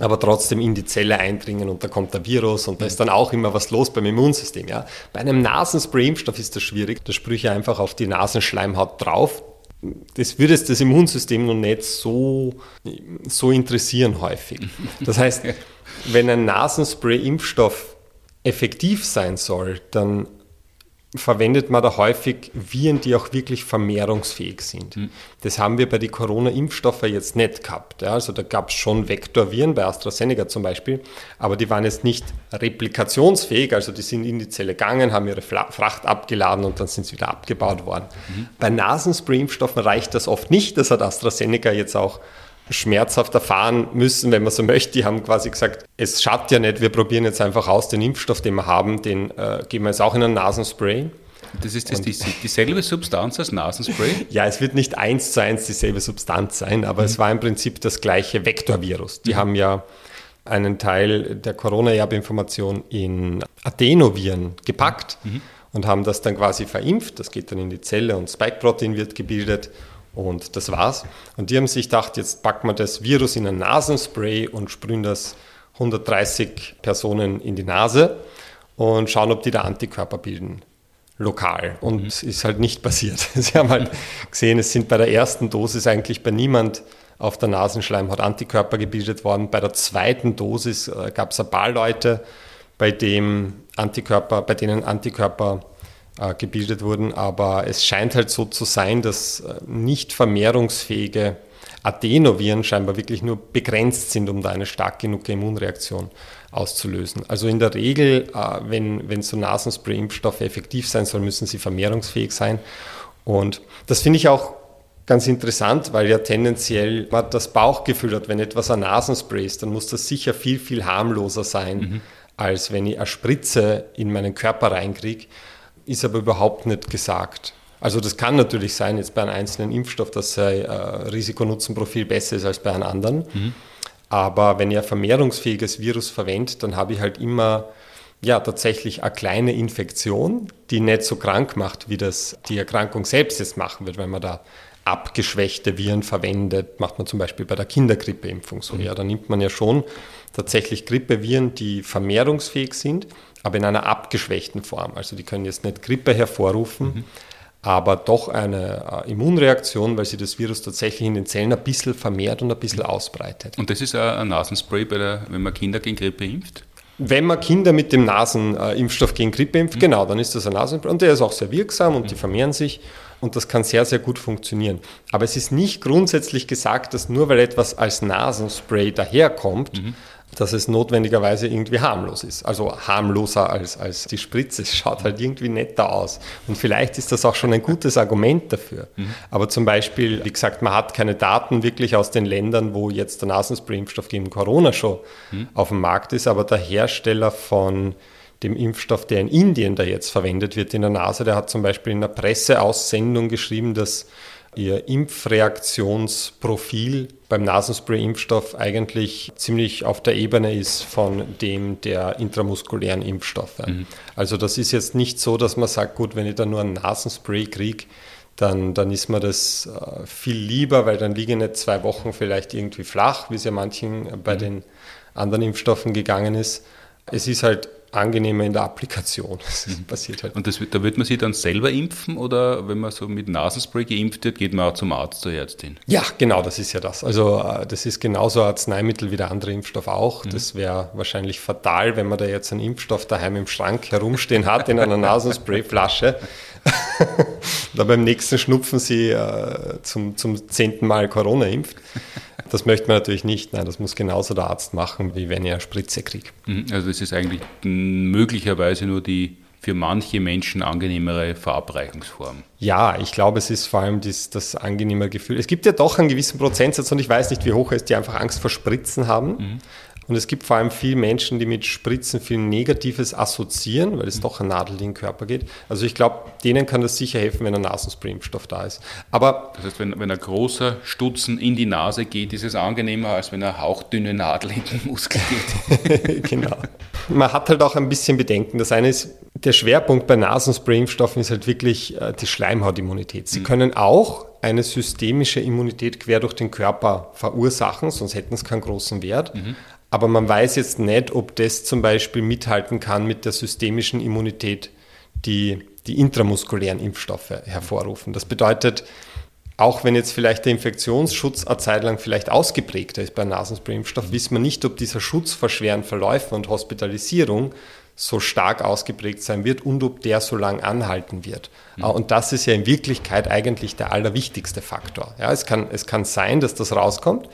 Speaker 2: aber trotzdem in die Zelle eindringen und da kommt der Virus und da ist dann auch immer was los beim Immunsystem. Ja? Bei einem Nasenspray-Impfstoff ist das schwierig. Da sprühe ich einfach auf die Nasenschleimhaut drauf. Das würde das Immunsystem noch nicht so, so interessieren häufig. Das heißt, wenn ein Nasenspray-Impfstoff effektiv sein soll, dann verwendet man da häufig Viren, die auch wirklich vermehrungsfähig sind. Mhm. Das haben wir bei den Corona-Impfstoffen jetzt nicht gehabt. Ja. Also da gab es schon Vektorviren, bei AstraZeneca zum Beispiel, aber die waren jetzt nicht replikationsfähig, also die sind in die Zelle gegangen, haben ihre Fracht abgeladen und dann sind sie wieder abgebaut worden. Mhm. Bei Nasenspray-Impfstoffen reicht das oft nicht, das hat AstraZeneca jetzt auch schmerzhaft erfahren müssen, wenn man so möchte. Die haben quasi gesagt, es schadet ja nicht, wir probieren jetzt einfach aus den Impfstoff, den wir haben, den äh, geben wir jetzt auch in einen Nasenspray.
Speaker 1: Das ist das die, dieselbe Substanz als Nasenspray?
Speaker 2: ja, es wird nicht eins zu eins dieselbe Substanz sein, aber mhm. es war im Prinzip das gleiche Vektorvirus. Die mhm. haben ja einen Teil der Corona-Erbinformation in Adenoviren gepackt mhm. und haben das dann quasi verimpft. Das geht dann in die Zelle und Spike-Protein wird gebildet und das war's. Und die haben sich gedacht, jetzt packen wir das Virus in ein Nasenspray und sprühen das 130 Personen in die Nase und schauen, ob die da Antikörper bilden. Lokal. Und mhm. ist halt nicht passiert. Sie haben halt gesehen, es sind bei der ersten Dosis eigentlich bei niemand auf der Nasenschleimhaut Antikörper gebildet worden. Bei der zweiten Dosis äh, gab es ein paar Leute, bei, dem Antikörper, bei denen Antikörper äh, gebildet wurden. Aber es scheint halt so zu sein, dass äh, nicht vermehrungsfähige Adenoviren scheinbar wirklich nur begrenzt sind, um da eine stark genug Immunreaktion auszulösen. Also in der Regel, äh, wenn, wenn so Nasenspray-Impfstoffe effektiv sein sollen, müssen sie vermehrungsfähig sein. Und das finde ich auch ganz interessant, weil ja tendenziell man das Bauchgefühl hat, wenn etwas ein Nasenspray ist, dann muss das sicher viel, viel harmloser sein, mhm. als wenn ich eine Spritze in meinen Körper reinkriege ist aber überhaupt nicht gesagt. Also das kann natürlich sein, jetzt bei einem einzelnen Impfstoff, dass sein äh, Risikonutzenprofil besser ist als bei einem anderen. Mhm. Aber wenn ich ein vermehrungsfähiges Virus verwende, dann habe ich halt immer ja, tatsächlich eine kleine Infektion, die nicht so krank macht, wie das die Erkrankung selbst jetzt machen wird, wenn man da abgeschwächte Viren verwendet, macht man zum Beispiel bei der Kindergrippeimpfung so. Mhm. Ja, da nimmt man ja schon tatsächlich Grippeviren, die vermehrungsfähig sind, aber in einer abgeschwächten Form. Also die können jetzt nicht Grippe hervorrufen, mhm. aber doch eine äh, Immunreaktion, weil sie das Virus tatsächlich in den Zellen ein bisschen vermehrt und ein bisschen ausbreitet.
Speaker 1: Und das ist ein Nasenspray, der, wenn man Kinder gegen Grippe impft?
Speaker 2: Wenn man Kinder mit dem Nasenimpfstoff gegen Grippe impft, mhm. genau, dann ist das ein Nasenspray und der ist auch sehr wirksam und mhm. die vermehren sich und das kann sehr, sehr gut funktionieren. Aber es ist nicht grundsätzlich gesagt, dass nur weil etwas als Nasenspray daherkommt, mhm dass es notwendigerweise irgendwie harmlos ist. Also harmloser als, als die Spritze. Es schaut halt irgendwie netter aus. Und vielleicht ist das auch schon ein gutes Argument dafür. Mhm. Aber zum Beispiel, wie gesagt, man hat keine Daten wirklich aus den Ländern, wo jetzt der Nasenspray-Impfstoff gegen Corona schon mhm. auf dem Markt ist. Aber der Hersteller von dem Impfstoff, der in Indien da jetzt verwendet wird in der Nase, der hat zum Beispiel in einer Presseaussendung geschrieben, dass ihr Impfreaktionsprofil beim Nasenspray-Impfstoff eigentlich ziemlich auf der Ebene ist von dem der intramuskulären Impfstoffe. Mhm. Also das ist jetzt nicht so, dass man sagt, gut, wenn ich da nur ein Nasenspray kriege, dann, dann ist mir das äh, viel lieber, weil dann liege ich nicht zwei Wochen vielleicht irgendwie flach, wie es ja manchen bei mhm. den anderen Impfstoffen gegangen ist. Es ist halt angenehmer in der Applikation. Das
Speaker 1: mhm. passiert halt. Und das, da wird man sich dann selber impfen oder wenn man so mit Nasenspray geimpft wird, geht man auch zum Arzt, zur Ärztin?
Speaker 2: Ja, genau, das ist ja das. Also äh, das ist genauso ein Arzneimittel wie der andere Impfstoff auch. Mhm. Das wäre wahrscheinlich fatal, wenn man da jetzt einen Impfstoff daheim im Schrank herumstehen hat in einer Nasensprayflasche. da beim nächsten Schnupfen sie äh, zum, zum zehnten Mal Corona impft. Das möchte man natürlich nicht. Nein, das muss genauso der Arzt machen, wie wenn er Spritze kriegt.
Speaker 1: Mhm, also das ist eigentlich möglicherweise nur die für manche Menschen angenehmere Verabreichungsform.
Speaker 2: Ja, ich glaube, es ist vor allem das, das angenehme Gefühl. Es gibt ja doch einen gewissen Prozentsatz und ich weiß nicht, wie hoch er ist, die einfach Angst vor Spritzen haben. Mhm. Und es gibt vor allem viele Menschen, die mit Spritzen viel Negatives assoziieren, weil es mhm. doch eine Nadel, in den Körper geht. Also ich glaube, denen kann das sicher helfen, wenn ein Nasenspray-Impfstoff da ist. Aber
Speaker 1: das heißt, wenn, wenn ein großer Stutzen in die Nase geht, ist es angenehmer, als wenn eine hauchdünne Nadel in den Muskel
Speaker 2: geht. genau. Man hat halt auch ein bisschen Bedenken. Das eine ist, der Schwerpunkt bei Nasenspray-Impfstoffen ist halt wirklich äh, die Schleimhautimmunität. Sie mhm. können auch eine systemische Immunität quer durch den Körper verursachen, sonst hätten es keinen großen Wert. Mhm. Aber man weiß jetzt nicht, ob das zum Beispiel mithalten kann mit der systemischen Immunität, die die intramuskulären Impfstoffe hervorrufen. Das bedeutet, auch wenn jetzt vielleicht der Infektionsschutz eine Zeit lang vielleicht ausgeprägter ist bei Nasenspray-Impfstoff, wissen wir nicht, ob dieser Schutz vor schweren Verläufen und Hospitalisierung so stark ausgeprägt sein wird und ob der so lang anhalten wird. Mhm. Und das ist ja in Wirklichkeit eigentlich der allerwichtigste Faktor. Ja, es, kann, es kann sein, dass das rauskommt,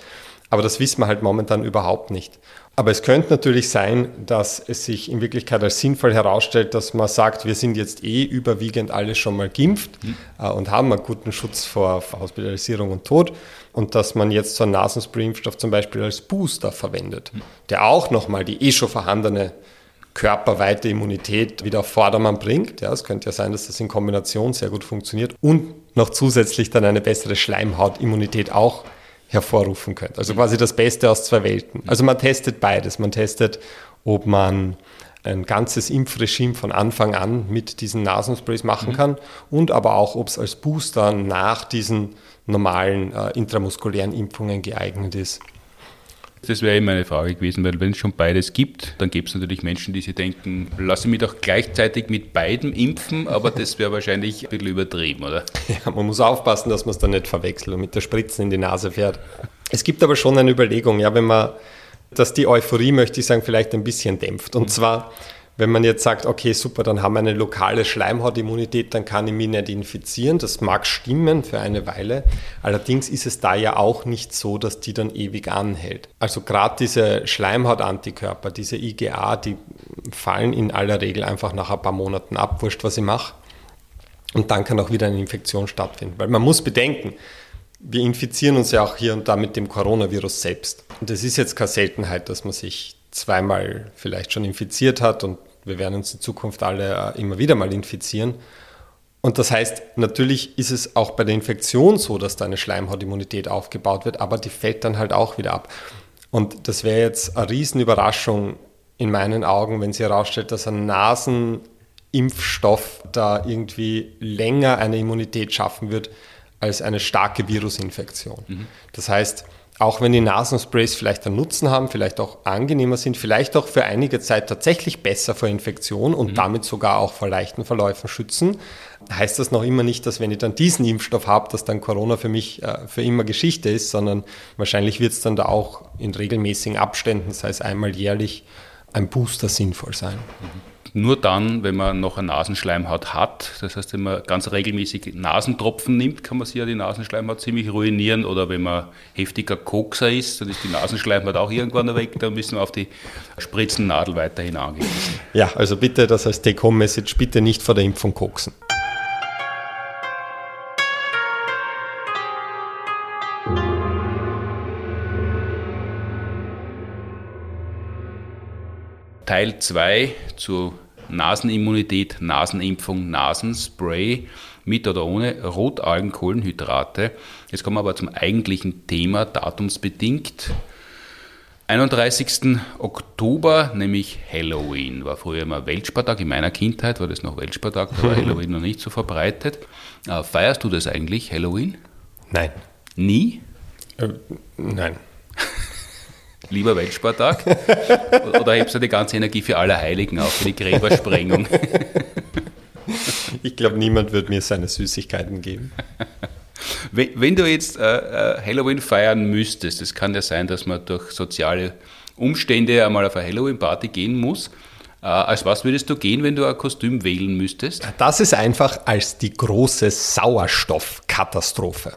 Speaker 2: aber das wissen wir halt momentan überhaupt nicht. Aber es könnte natürlich sein, dass es sich in Wirklichkeit als sinnvoll herausstellt, dass man sagt, wir sind jetzt eh überwiegend alle schon mal geimpft mhm. äh, und haben einen guten Schutz vor, Hospitalisierung und Tod und dass man jetzt so einen Nasenspray-Impfstoff zum Beispiel als Booster verwendet, mhm. der auch nochmal die eh schon vorhandene körperweite Immunität wieder auf Vordermann bringt. Ja, es könnte ja sein, dass das in Kombination sehr gut funktioniert und noch zusätzlich dann eine bessere Schleimhautimmunität auch hervorrufen könnte. Also quasi das Beste aus zwei Welten. Also man testet beides. Man testet, ob man ein ganzes Impfregime von Anfang an mit diesen Nasensprays machen mhm. kann und aber auch, ob es als Booster nach diesen normalen äh, intramuskulären Impfungen geeignet ist.
Speaker 1: Das wäre eben meine Frage gewesen, weil wenn es schon beides gibt, dann gibt es natürlich Menschen, die sich denken, lasse mich doch gleichzeitig mit beidem impfen, aber das wäre wahrscheinlich ein bisschen übertrieben, oder?
Speaker 2: Ja, man muss aufpassen, dass man es dann nicht verwechselt und mit der Spritze in die Nase fährt. Es gibt aber schon eine Überlegung, ja, wenn man, dass die Euphorie, möchte ich sagen, vielleicht ein bisschen dämpft. Und zwar, wenn man jetzt sagt, okay, super, dann haben wir eine lokale Schleimhautimmunität, dann kann ich mich nicht infizieren. Das mag stimmen für eine Weile. Allerdings ist es da ja auch nicht so, dass die dann ewig anhält. Also gerade diese Schleimhautantikörper, diese IgA, die fallen in aller Regel einfach nach ein paar Monaten ab, wurscht, was ich mache. Und dann kann auch wieder eine Infektion stattfinden. Weil man muss bedenken, wir infizieren uns ja auch hier und da mit dem Coronavirus selbst. Und es ist jetzt keine Seltenheit, dass man sich zweimal vielleicht schon infiziert hat und wir werden uns in Zukunft alle äh, immer wieder mal infizieren. Und das heißt, natürlich ist es auch bei der Infektion so, dass da eine Schleimhautimmunität aufgebaut wird, aber die fällt dann halt auch wieder ab. Und das wäre jetzt eine Riesenüberraschung in meinen Augen, wenn sie herausstellt, dass ein Nasenimpfstoff da irgendwie länger eine Immunität schaffen wird als eine starke Virusinfektion. Mhm. Das heißt, auch wenn die Nasensprays vielleicht einen Nutzen haben, vielleicht auch angenehmer sind, vielleicht auch für einige Zeit tatsächlich besser vor Infektion und mhm. damit sogar auch vor leichten Verläufen schützen, heißt das noch immer nicht, dass wenn ich dann diesen Impfstoff habe, dass dann Corona für mich äh, für immer Geschichte ist, sondern wahrscheinlich wird es dann da auch in regelmäßigen Abständen, sei es einmal jährlich ein Booster sinnvoll sein.
Speaker 1: Nur dann, wenn man noch eine Nasenschleimhaut hat, das heißt, wenn man ganz regelmäßig Nasentropfen nimmt, kann man sich ja die Nasenschleimhaut ziemlich ruinieren. Oder wenn man heftiger Kokser ist, dann ist die Nasenschleimhaut auch irgendwann weg, dann müssen wir auf die Spritzennadel weiterhin angewiesen.
Speaker 2: Ja, also bitte das als Take-Home-Message, bitte nicht vor der Impfung koksen.
Speaker 1: Teil 2 zu Nasenimmunität, Nasenimpfung, Nasenspray mit oder ohne Rotalgenkohlenhydrate. Jetzt kommen wir aber zum eigentlichen Thema, datumsbedingt. 31. Oktober, nämlich Halloween, war früher immer Weltspartag. In meiner Kindheit war das noch Weltspartag, da war Halloween noch nicht so verbreitet. Äh, feierst du das eigentlich, Halloween?
Speaker 2: Nein.
Speaker 1: Nie?
Speaker 2: Äh, nein.
Speaker 1: Lieber Weltsporttag? Oder hebst du die ganze Energie für alle Heiligen auf, für die Gräbersprengung?
Speaker 2: Ich glaube, niemand wird mir seine Süßigkeiten geben.
Speaker 1: Wenn, wenn du jetzt äh, äh, Halloween feiern müsstest, es kann ja sein, dass man durch soziale Umstände einmal auf eine Halloween-Party gehen muss. Äh, als was würdest du gehen, wenn du ein Kostüm wählen müsstest?
Speaker 2: Das ist einfach als die große Sauerstoffkatastrophe.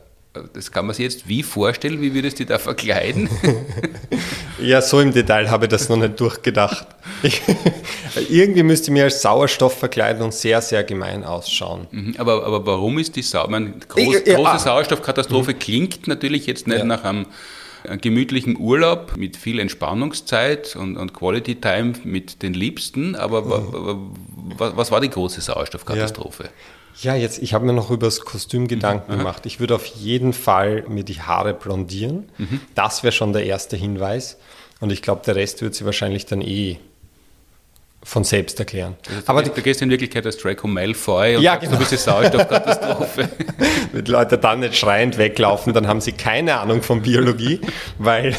Speaker 1: Das kann man sich jetzt wie vorstellen? Wie würdest du da verkleiden?
Speaker 2: ja, so im Detail habe ich das noch nicht durchgedacht. Ich, irgendwie müsste ich mir als Sauerstoff verkleiden und sehr, sehr gemein ausschauen.
Speaker 1: Mhm, aber, aber warum ist die Sau meine, groß, ich, ja, große ah. Sauerstoffkatastrophe mhm. klingt natürlich jetzt nicht ja. nach einem gemütlichen Urlaub mit viel Entspannungszeit und, und Quality Time mit den Liebsten, aber mhm. was war die große Sauerstoffkatastrophe? Ja.
Speaker 2: Ja, jetzt, ich habe mir noch über das Kostüm Gedanken mhm. gemacht. Ich würde auf jeden Fall mir die Haare blondieren. Mhm. Das wäre schon der erste Hinweis. Und ich glaube, der Rest wird sie wahrscheinlich dann eh von selbst erklären.
Speaker 1: Also Aber du, gehst in Wirklichkeit als Draco Malfoy und ja, genau. du bist die Sauerstoffkatastrophe.
Speaker 2: Wenn Leute dann nicht schreiend weglaufen, dann haben sie keine Ahnung von Biologie, weil,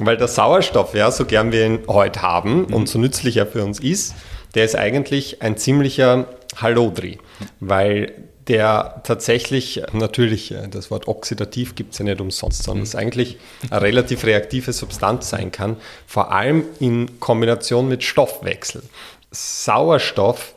Speaker 2: weil der Sauerstoff, ja, so gern wir ihn heute haben mhm. und so nützlich er für uns ist, der ist eigentlich ein ziemlicher Hallodri, weil der tatsächlich, natürlich, äh, das Wort oxidativ gibt es ja nicht umsonst, sondern es eigentlich eine relativ reaktive Substanz sein kann, vor allem in Kombination mit Stoffwechsel. Sauerstoff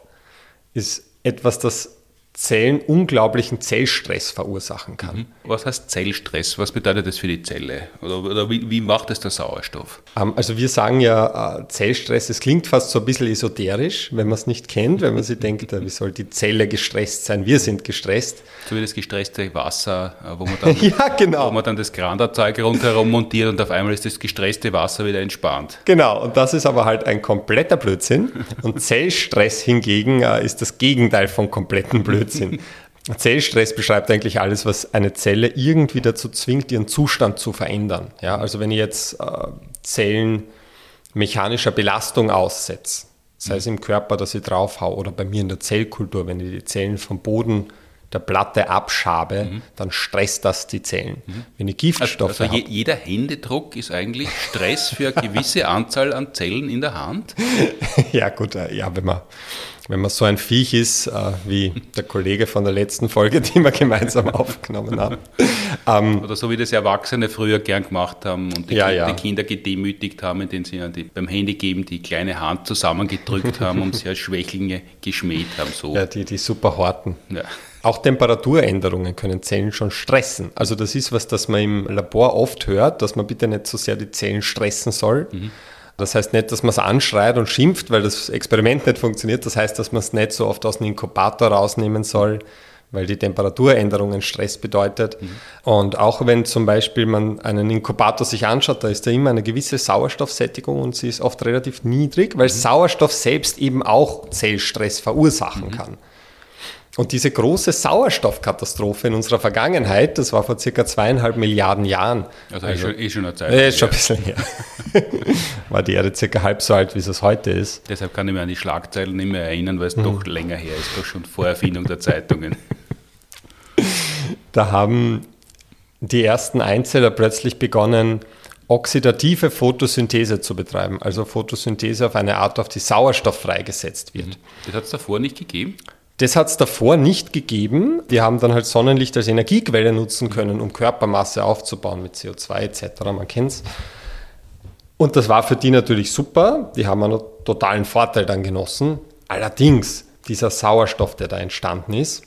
Speaker 2: ist etwas, das Zellen unglaublichen Zellstress verursachen kann. Mhm.
Speaker 1: Was heißt Zellstress? Was bedeutet das für die Zelle? Oder, oder wie, wie, macht es der Sauerstoff?
Speaker 2: Ähm, also wir sagen ja äh, Zellstress, es klingt fast so ein bisschen esoterisch, wenn man es nicht kennt, wenn man sich denkt, äh, wie soll die Zelle gestresst sein? Wir sind gestresst.
Speaker 1: So wie das gestresste Wasser, äh, wo man dann,
Speaker 2: ja, genau.
Speaker 1: wo man dann das Granderzeug rundherum montiert und auf einmal ist das gestresste Wasser wieder entspannt.
Speaker 2: Genau, und das ist aber halt ein kompletter Blödsinn. Und Zellstress hingegen ist das Gegenteil von kompletten Blödsinn. Blödsinn. Zellstress beschreibt eigentlich alles, was eine Zelle irgendwie dazu zwingt, ihren Zustand zu verändern. Ja, also wenn ich jetzt äh, Zellen mechanischer Belastung aussetze, sei es im Körper, dass ich draufhau oder bei mir in der Zellkultur, wenn ich die Zellen vom Boden der Platte abschabe, mhm. dann stresst das die Zellen. Mhm. Wenn ich Giftstoffe
Speaker 1: also, also je, jeder Händedruck ist eigentlich Stress für eine gewisse Anzahl an Zellen in der Hand?
Speaker 2: ja gut, äh, ja, wenn man wenn man so ein Viech ist, äh, wie der Kollege von der letzten Folge, die wir gemeinsam aufgenommen haben.
Speaker 1: Ähm, Oder so wie das Erwachsene früher gern gemacht haben und die, ja, ja. die Kinder gedemütigt haben, indem sie die, beim Handy geben die kleine Hand zusammengedrückt haben und sie als Schwächlinge geschmäht haben. So.
Speaker 2: Ja, die, die super horten. Ja. Auch Temperaturänderungen können Zellen schon stressen. Also das ist was, das man im Labor oft hört, dass man bitte nicht so sehr die Zellen stressen soll. Mhm. Das heißt nicht, dass man es anschreit und schimpft, weil das Experiment nicht funktioniert. Das heißt, dass man es nicht so oft aus dem Inkubator rausnehmen soll, weil die Temperaturänderungen Stress bedeutet. Mhm. Und auch wenn zum Beispiel man einen Inkubator sich anschaut, da ist da immer eine gewisse Sauerstoffsättigung und sie ist oft relativ niedrig, weil mhm. Sauerstoff selbst eben auch Zellstress verursachen mhm. kann. Und diese große Sauerstoffkatastrophe in unserer Vergangenheit, das war vor circa zweieinhalb Milliarden Jahren.
Speaker 1: Also, also ist, schon, ist schon eine Zeit.
Speaker 2: Äh, ist schon ein bisschen her. war die Erde circa halb so alt, wie es heute ist.
Speaker 1: Deshalb kann ich mich an die Schlagzeilen nicht mehr erinnern, weil es mhm. doch länger her ist, doch schon vor Erfindung der Zeitungen.
Speaker 2: Da haben die ersten Einzeller plötzlich begonnen, oxidative Photosynthese zu betreiben, also Photosynthese auf eine Art, auf die Sauerstoff freigesetzt wird.
Speaker 1: Das hat es davor nicht gegeben?
Speaker 2: Das hat es davor nicht gegeben. Die haben dann halt Sonnenlicht als Energiequelle nutzen können, um Körpermasse aufzubauen mit CO2 etc. Man kennt es. Und das war für die natürlich super. Die haben einen totalen Vorteil dann genossen. Allerdings, dieser Sauerstoff, der da entstanden ist,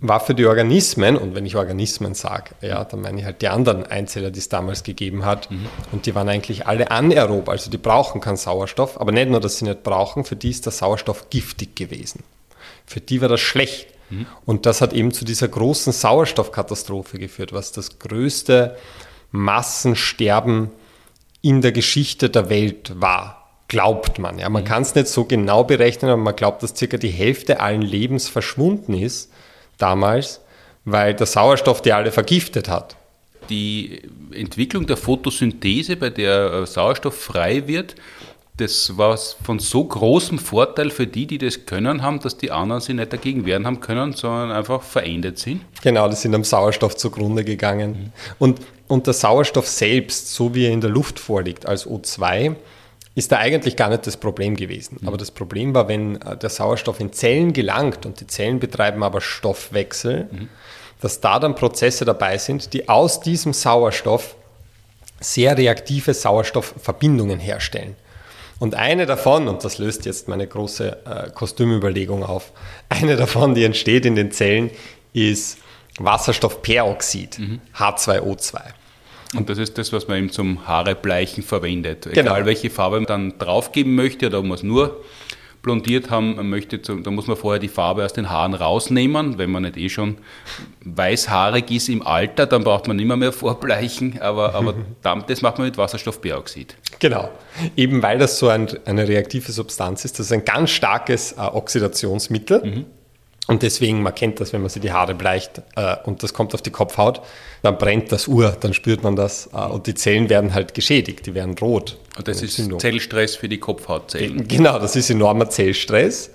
Speaker 2: war für die Organismen, und wenn ich Organismen sage, ja, dann meine ich halt die anderen Einzeller, die es damals gegeben hat. Mhm. Und die waren eigentlich alle anaerob, also die brauchen keinen Sauerstoff. Aber nicht nur, dass sie nicht brauchen, für die ist der Sauerstoff giftig gewesen. Für die war das schlecht. Mhm. Und das hat eben zu dieser großen Sauerstoffkatastrophe geführt, was das größte Massensterben in der Geschichte der Welt war. Glaubt man. Ja, man mhm. kann es nicht so genau berechnen, aber man glaubt, dass circa die Hälfte allen Lebens verschwunden ist damals, weil der Sauerstoff die alle vergiftet hat.
Speaker 1: Die Entwicklung der Photosynthese, bei der äh, Sauerstoff frei wird, das war von so großem Vorteil für die, die das können haben, dass die anderen sich nicht dagegen wehren haben können, sondern einfach verendet sind.
Speaker 2: Genau, die sind am Sauerstoff zugrunde gegangen. Mhm. Und, und der Sauerstoff selbst, so wie er in der Luft vorliegt als O2, ist da eigentlich gar nicht das Problem gewesen. Mhm. Aber das Problem war, wenn äh, der Sauerstoff in Zellen gelangt und die Zellen betreiben aber Stoffwechsel, mhm. dass da dann Prozesse dabei sind, die aus diesem Sauerstoff sehr reaktive Sauerstoffverbindungen herstellen. Und eine davon, und das löst jetzt meine große äh, Kostümüberlegung auf, eine davon, die entsteht in den Zellen, ist Wasserstoffperoxid, mhm. H2O2.
Speaker 1: Und das ist das, was man eben zum Haarebleichen verwendet. Genau. Egal welche Farbe man dann draufgeben möchte oder ob man es nur blondiert haben möchte, da muss man vorher die Farbe aus den Haaren rausnehmen. Wenn man nicht eh schon weißhaarig ist im Alter, dann braucht man mehr, mehr vorbleichen, aber, aber das macht man mit Wasserstoffperoxid.
Speaker 2: Genau, eben weil das so ein, eine reaktive Substanz ist, das ist ein ganz starkes äh, Oxidationsmittel. Mhm. Und deswegen, man kennt das, wenn man sich die Haare bleicht äh, und das kommt auf die Kopfhaut, dann brennt das Uhr, dann spürt man das äh, und die Zellen werden halt geschädigt, die werden rot.
Speaker 1: Und das ist Entzündung. Zellstress für die Kopfhautzellen.
Speaker 2: Genau, das ist enormer Zellstress.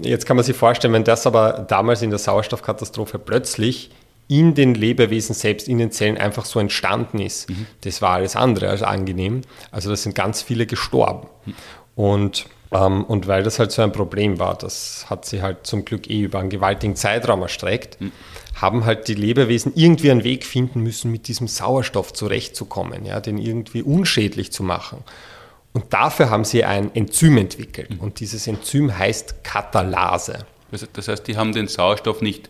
Speaker 2: Jetzt kann man sich vorstellen, wenn das aber damals in der Sauerstoffkatastrophe plötzlich in den Lebewesen selbst, in den Zellen einfach so entstanden ist, mhm. das war alles andere als angenehm. Also da sind ganz viele gestorben. Mhm. Und ähm, und weil das halt so ein Problem war, das hat sie halt zum Glück eh über einen gewaltigen Zeitraum erstreckt, mhm. haben halt die Lebewesen irgendwie einen Weg finden müssen, mit diesem Sauerstoff zurechtzukommen, ja, den irgendwie unschädlich zu machen. Und dafür haben sie ein Enzym entwickelt. Mhm. Und dieses Enzym heißt Katalase.
Speaker 1: Das heißt, die haben den Sauerstoff nicht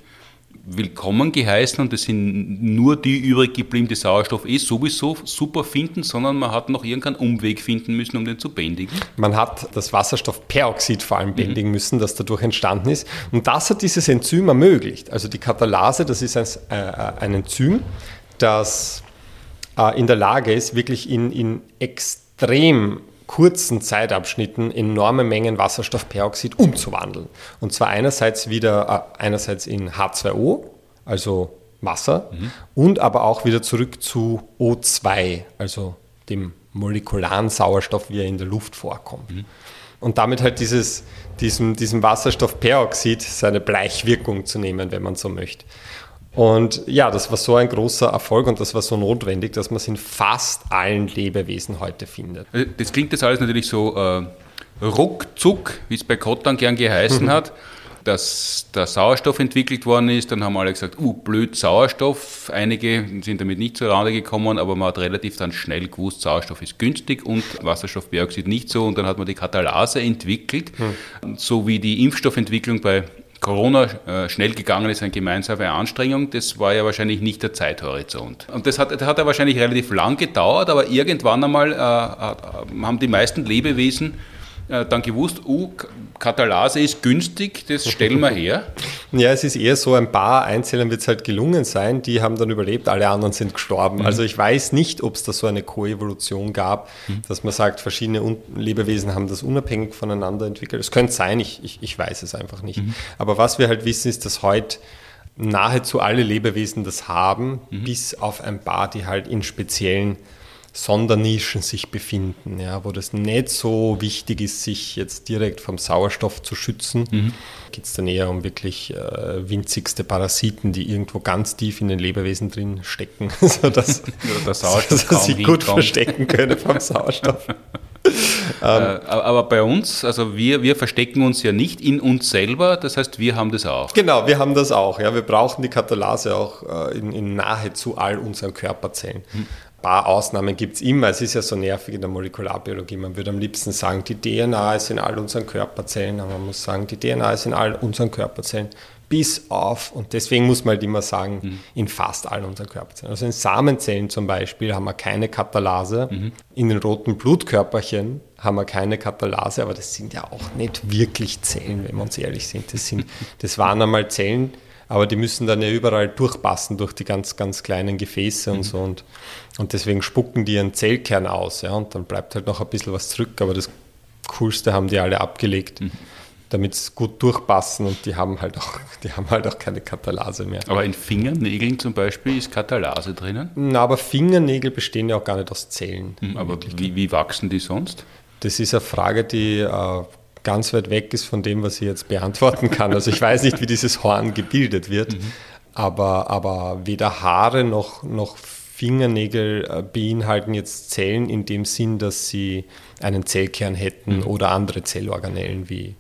Speaker 1: willkommen geheißen und es sind nur die übrig geblieben, die Sauerstoff eh sowieso super finden, sondern man hat noch irgendeinen Umweg finden müssen, um den zu bändigen.
Speaker 2: Man hat das Wasserstoffperoxid vor allem bändigen mhm. müssen, das dadurch entstanden ist. Und das hat dieses Enzym ermöglicht. Also die Katalase, das ist ein, äh, ein Enzym, das äh, in der Lage ist, wirklich in, in extrem kurzen Zeitabschnitten enorme Mengen Wasserstoffperoxid umzuwandeln. Und zwar einerseits wieder äh, einerseits in H2O, also Wasser, mhm. und aber auch wieder zurück zu O2, also dem molekularen Sauerstoff, wie er in der Luft vorkommt. Mhm. Und damit halt dieses, diesem, diesem Wasserstoffperoxid seine Bleichwirkung zu nehmen, wenn man so möchte. Und ja, das war so ein großer Erfolg und das war so notwendig, dass man es in fast allen Lebewesen heute findet.
Speaker 1: Also, das klingt jetzt alles natürlich so äh, ruckzuck, wie es bei Kottan gern geheißen mhm. hat, dass der Sauerstoff entwickelt worden ist. Dann haben alle gesagt, uh, blöd Sauerstoff. Einige sind damit nicht zur Rande gekommen, aber man hat relativ dann schnell gewusst, Sauerstoff ist günstig und Wasserstoffperoxid nicht so. Und dann hat man die Katalase entwickelt, mhm. so wie die Impfstoffentwicklung bei Corona äh, schnell gegangen ist, eine gemeinsame Anstrengung, das war ja wahrscheinlich nicht der Zeithorizont. Und das hat, das hat ja wahrscheinlich relativ lang gedauert, aber irgendwann einmal äh, haben die meisten Lebewesen dann gewusst, uh, Katalase ist günstig, das stellen wir her?
Speaker 2: Ja, es ist eher so, ein paar Einzelnen wird es halt gelungen sein, die haben dann überlebt, alle anderen sind gestorben. Mhm. Also ich weiß nicht, ob es da so eine Koevolution gab, mhm. dass man sagt, verschiedene Lebewesen haben das unabhängig voneinander entwickelt. Es könnte sein, ich, ich, ich weiß es einfach nicht. Mhm. Aber was wir halt wissen, ist, dass heute nahezu alle Lebewesen das haben, mhm. bis auf ein paar, die halt in speziellen Sondernischen sich befinden, ja, wo das nicht so wichtig ist, sich jetzt direkt vom Sauerstoff zu schützen. Mhm. Geht es dann eher um wirklich äh, winzigste Parasiten, die irgendwo ganz tief in den Lebewesen drin stecken, sodass,
Speaker 1: Sauerstoff
Speaker 2: sodass sie gut verstecken können vom Sauerstoff.
Speaker 1: aber bei uns, also wir, wir verstecken uns ja nicht in uns selber, das heißt, wir haben das auch.
Speaker 2: Genau, wir haben das auch. Ja. Wir brauchen die Katalase auch äh, in, in nahezu all unseren Körperzellen. Hm paar Ausnahmen gibt es immer. Es ist ja so nervig in der Molekularbiologie. Man würde am liebsten sagen, die DNA ist in all unseren Körperzellen, aber man muss sagen, die DNA ist in all unseren Körperzellen bis auf, und deswegen muss man halt immer sagen, mhm. in fast allen unseren Körperzellen. Also in Samenzellen zum Beispiel haben wir keine Katalase, mhm. in den roten Blutkörperchen haben wir keine Katalase, aber das sind ja auch nicht wirklich Zellen, wenn wir uns ehrlich sind. Das, sind, das waren einmal Zellen, aber die müssen dann ja überall durchpassen durch die ganz, ganz kleinen Gefäße mhm. und so. Und, und deswegen spucken die ihren Zellkern aus. Ja, und dann bleibt halt noch ein bisschen was zurück, aber das Coolste haben die alle abgelegt. Mhm damit es gut durchpassen und die haben halt auch, die haben halt auch keine Katalase mehr.
Speaker 1: Aber in Fingernägeln zum Beispiel ist Katalase drinnen?
Speaker 2: Na, aber Fingernägel bestehen ja auch gar nicht aus Zellen.
Speaker 1: Hm, aber wie, wie wachsen die sonst?
Speaker 2: Das ist eine Frage, die äh, ganz weit weg ist von dem, was ich jetzt beantworten kann. Also ich weiß nicht, wie dieses Horn gebildet wird, mhm. aber, aber weder Haare noch, noch Fingernägel äh, beinhalten jetzt Zellen in dem Sinn, dass sie einen Zellkern hätten mhm. oder andere Zellorganellen wie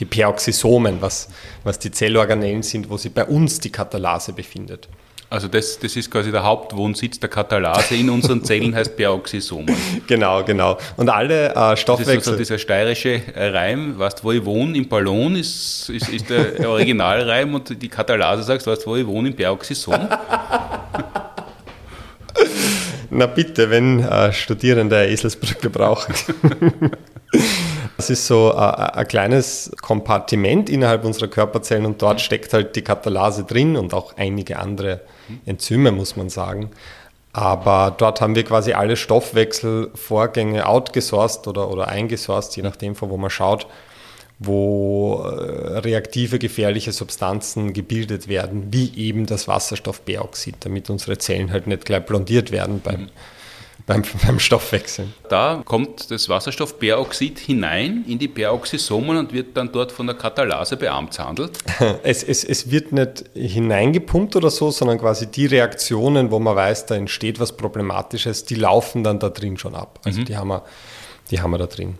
Speaker 2: die Peroxisomen, was, was die Zellorganellen sind, wo sich bei uns die Katalase befindet.
Speaker 1: Also das, das ist quasi der Hauptwohnsitz der Katalase in unseren Zellen, heißt Peroxisomen.
Speaker 2: Genau, genau. Und alle äh, Stoffwechsel... Das ist
Speaker 1: so dieser steirische Reim, weißt wo ich wohne, im Ballon ist, ist, ist der Originalreim und die Katalase sagst, weißt wo ich wohne, im Peroxisom.
Speaker 2: Na bitte, wenn äh, Studierende Eselsbrücke brauchen. Das ist so ein, äh, ein kleines Kompartiment innerhalb unserer Körperzellen und dort steckt halt die Katalase drin und auch einige andere Enzyme, muss man sagen. Aber dort haben wir quasi alle Stoffwechselvorgänge outgesourced oder, oder eingesourced, je nachdem, von wo man schaut, wo äh, reaktive, gefährliche Substanzen gebildet werden, wie eben das Wasserstoffperoxid, damit unsere Zellen halt nicht gleich blondiert werden beim, mhm beim, beim Stoffwechseln.
Speaker 1: Da kommt das Wasserstoffperoxid hinein in die Peroxisomen und wird dann dort von der Katalase beamtshandelt?
Speaker 2: Es, es, es wird nicht hineingepumpt oder so, sondern quasi die Reaktionen, wo man weiß, da entsteht was Problematisches, die laufen dann da drin schon ab. Also mhm. die, haben wir, die haben wir da drin.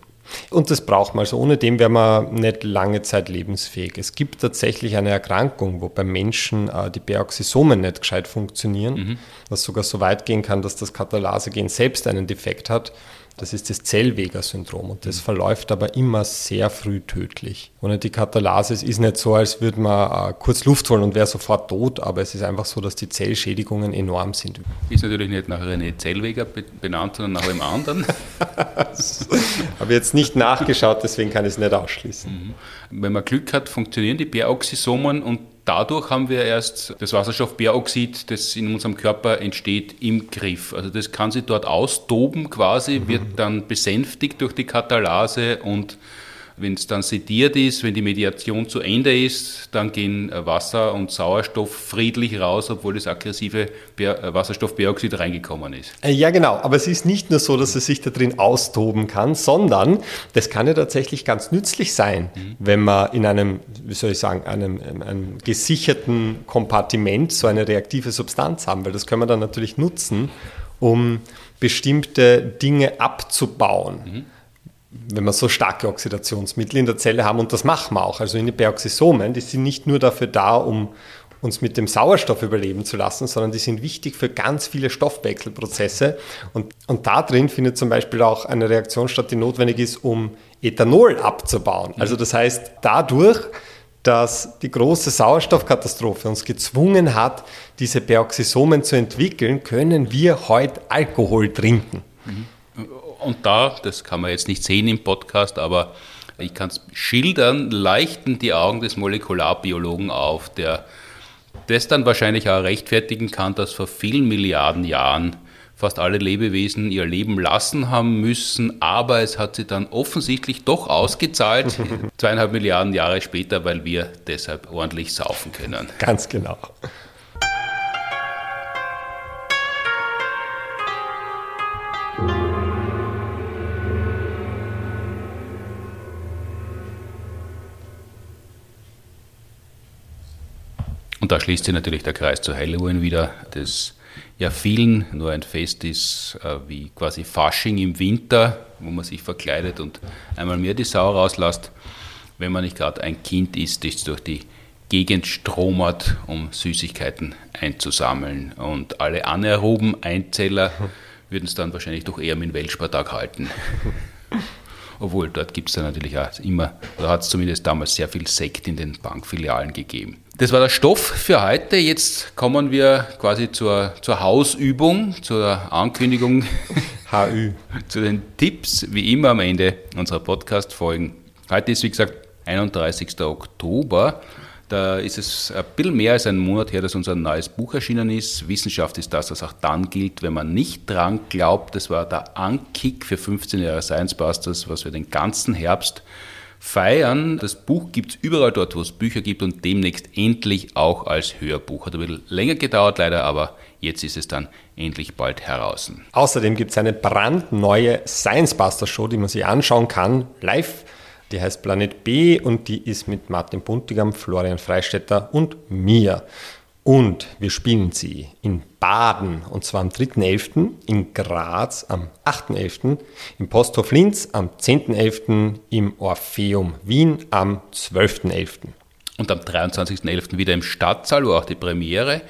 Speaker 2: Und das braucht man. Also ohne dem wäre man nicht lange Zeit lebensfähig. Es gibt tatsächlich eine Erkrankung, wo bei Menschen äh, die Peroxisomen nicht gescheit funktionieren, mhm. was sogar so weit gehen kann, dass das Katalase-Gen selbst einen Defekt hat. Das ist das Zellweger-Syndrom und das mhm. verläuft aber immer sehr früh tödlich. Ohne die Katalase ist nicht so, als würde man äh, kurz Luft holen und wäre sofort tot, aber es ist einfach so, dass die Zellschädigungen enorm sind.
Speaker 1: Ist natürlich nicht nach René Zellweger benannt, sondern nach einem anderen.
Speaker 2: habe jetzt nicht nachgeschaut, deswegen kann ich es nicht ausschließen. Mhm.
Speaker 1: Wenn man Glück hat, funktionieren die Peroxisomen und dadurch haben wir erst das Wasserstoffperoxid, das in unserem Körper entsteht, im Griff. Also das kann sich dort austoben quasi, wird dann besänftigt durch die Katalase und wenn es dann sediert ist, wenn die Mediation zu Ende ist, dann gehen äh, Wasser und Sauerstoff friedlich raus, obwohl das aggressive äh, Wasserstoffperoxid reingekommen ist.
Speaker 2: Äh, ja, genau. Aber es ist nicht nur so, dass es sich da drin austoben kann, sondern das kann ja tatsächlich ganz nützlich sein, mhm. wenn man in einem, wie soll ich sagen, einem, einem gesicherten Kompartiment so eine reaktive Substanz haben, weil das können wir dann natürlich nutzen, um bestimmte Dinge abzubauen. Mhm wenn wir so starke Oxidationsmittel in der Zelle haben, und das machen wir auch, also in den Peroxisomen, die sind nicht nur dafür da, um uns mit dem Sauerstoff überleben zu lassen, sondern die sind wichtig für ganz viele Stoffwechselprozesse. Und, und da drin findet zum Beispiel auch eine Reaktion statt, die notwendig ist, um Ethanol abzubauen. Mhm. Also das heißt, dadurch, dass die große Sauerstoffkatastrophe uns gezwungen hat, diese Peroxisomen zu entwickeln, können wir heute Alkohol trinken. Mhm.
Speaker 1: Und da, das kann man jetzt nicht sehen im Podcast, aber ich kann es schildern, leichten die Augen des Molekularbiologen auf, der das dann wahrscheinlich auch rechtfertigen kann, dass vor vielen Milliarden Jahren fast alle Lebewesen ihr Leben lassen haben müssen, aber es hat sie dann offensichtlich doch ausgezahlt, zweieinhalb Milliarden Jahre später, weil wir deshalb ordentlich saufen können.
Speaker 2: Ganz genau.
Speaker 1: Da schließt sich natürlich der Kreis zu Halloween wieder. Das ja vielen nur ein Fest ist äh, wie quasi Fasching im Winter, wo man sich verkleidet und einmal mehr die Sau rauslässt, wenn man nicht gerade ein Kind ist, das durch die Gegend stromert, um Süßigkeiten einzusammeln. Und alle anaeroben Einzeller würden es dann wahrscheinlich doch eher mit dem Weltspartag halten. Obwohl, dort gibt es dann natürlich auch immer, oder hat es zumindest damals sehr viel Sekt in den Bankfilialen gegeben. Das war der Stoff für heute. Jetzt kommen wir quasi zur, zur Hausübung, zur Ankündigung, HÜ. zu den Tipps, wie immer am Ende unserer Podcast-Folgen. Heute ist, wie gesagt, 31. Oktober. Da ist es ein bisschen mehr als ein Monat her, dass unser neues Buch erschienen ist. Wissenschaft ist das, was auch dann gilt, wenn man nicht dran glaubt. Das war der Ankick für 15 Jahre Science Busters, was wir den ganzen Herbst feiern. Das Buch gibt es überall dort, wo es Bücher gibt und demnächst endlich auch als Hörbuch. Hat ein bisschen länger gedauert leider, aber jetzt ist es dann endlich bald heraus.
Speaker 2: Außerdem gibt es eine brandneue Science Buster Show, die man sich anschauen kann, live die heißt Planet B und die ist mit Martin Buntigam, Florian Freistetter und mir. Und wir spielen sie in Baden und zwar am 3.11., in Graz am 8.11., im Posthof Linz am 10.11., im Orpheum Wien am 12.11.
Speaker 1: Und am 23.11. wieder im Stadtsaal, wo auch die Premiere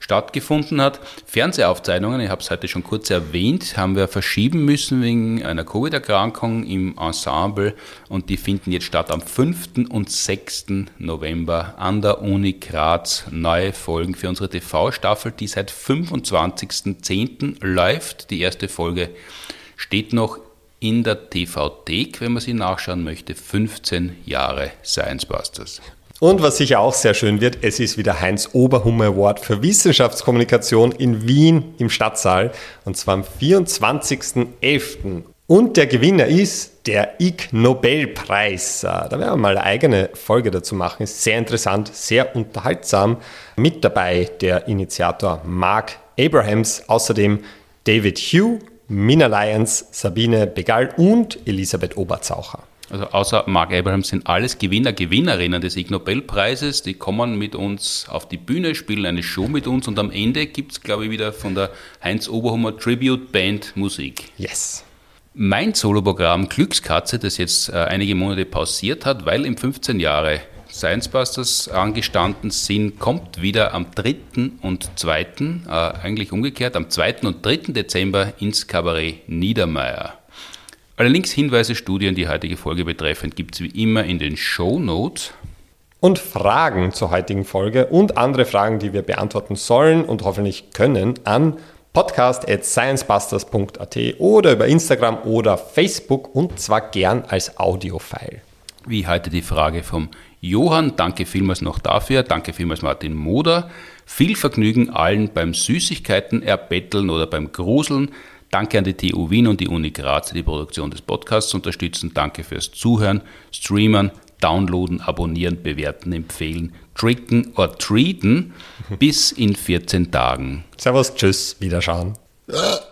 Speaker 1: stattgefunden hat. Fernsehaufzeichnungen, ich habe es heute schon kurz erwähnt, haben wir verschieben müssen wegen einer Covid-Erkrankung im Ensemble und die finden jetzt statt am 5. und 6. November an der Uni Graz. Neue Folgen für unsere TV-Staffel, die seit 25.10. läuft. Die erste Folge steht noch in der TV-Thek, wenn man sie nachschauen möchte. 15 Jahre Science Busters.
Speaker 2: Und was sicher auch sehr schön wird, es ist wieder Heinz Oberhumme Award für Wissenschaftskommunikation in Wien im Stadtsaal und zwar am 24.11. Und der Gewinner ist der Ig Nobelpreis. Da werden wir mal eine eigene Folge dazu machen. Ist sehr interessant, sehr unterhaltsam. Mit dabei der Initiator Mark Abrahams, außerdem David Hugh, Mina Lyons, Sabine Begal und Elisabeth Oberzaucher.
Speaker 1: Also außer Mark Abraham sind alles Gewinner, Gewinnerinnen des Ig Nobelpreises. Die kommen mit uns auf die Bühne, spielen eine Show mit uns und am Ende gibt es, glaube ich, wieder von der Heinz Oberhummer Tribute Band Musik.
Speaker 2: Yes.
Speaker 1: Mein Soloprogramm Glückskatze, das jetzt äh, einige Monate pausiert hat, weil im 15 Jahre Science Busters angestanden sind, kommt wieder am 3. und 2., äh, eigentlich umgekehrt, am 2. und 3. Dezember ins Kabarett Niedermeyer. Alle Links, Hinweise, Studien, die heutige Folge betreffend, gibt es wie immer in den Show Notes.
Speaker 2: Und Fragen zur heutigen Folge und andere Fragen, die wir beantworten sollen und hoffentlich können, an podcast.sciencebusters.at oder über Instagram oder Facebook und zwar gern als Audiofile.
Speaker 1: Wie heute die Frage vom Johann. Danke vielmals noch dafür. Danke vielmals Martin Moder. Viel Vergnügen allen beim Süßigkeiten erbetteln oder beim Gruseln. Danke an die TU Wien und die Uni Graz, die die Produktion des Podcasts unterstützen. Danke fürs Zuhören, Streamen, Downloaden, Abonnieren, Bewerten, Empfehlen, Tricken oder Treaten. Bis in 14 Tagen.
Speaker 2: Servus, tschüss, Wiederschauen.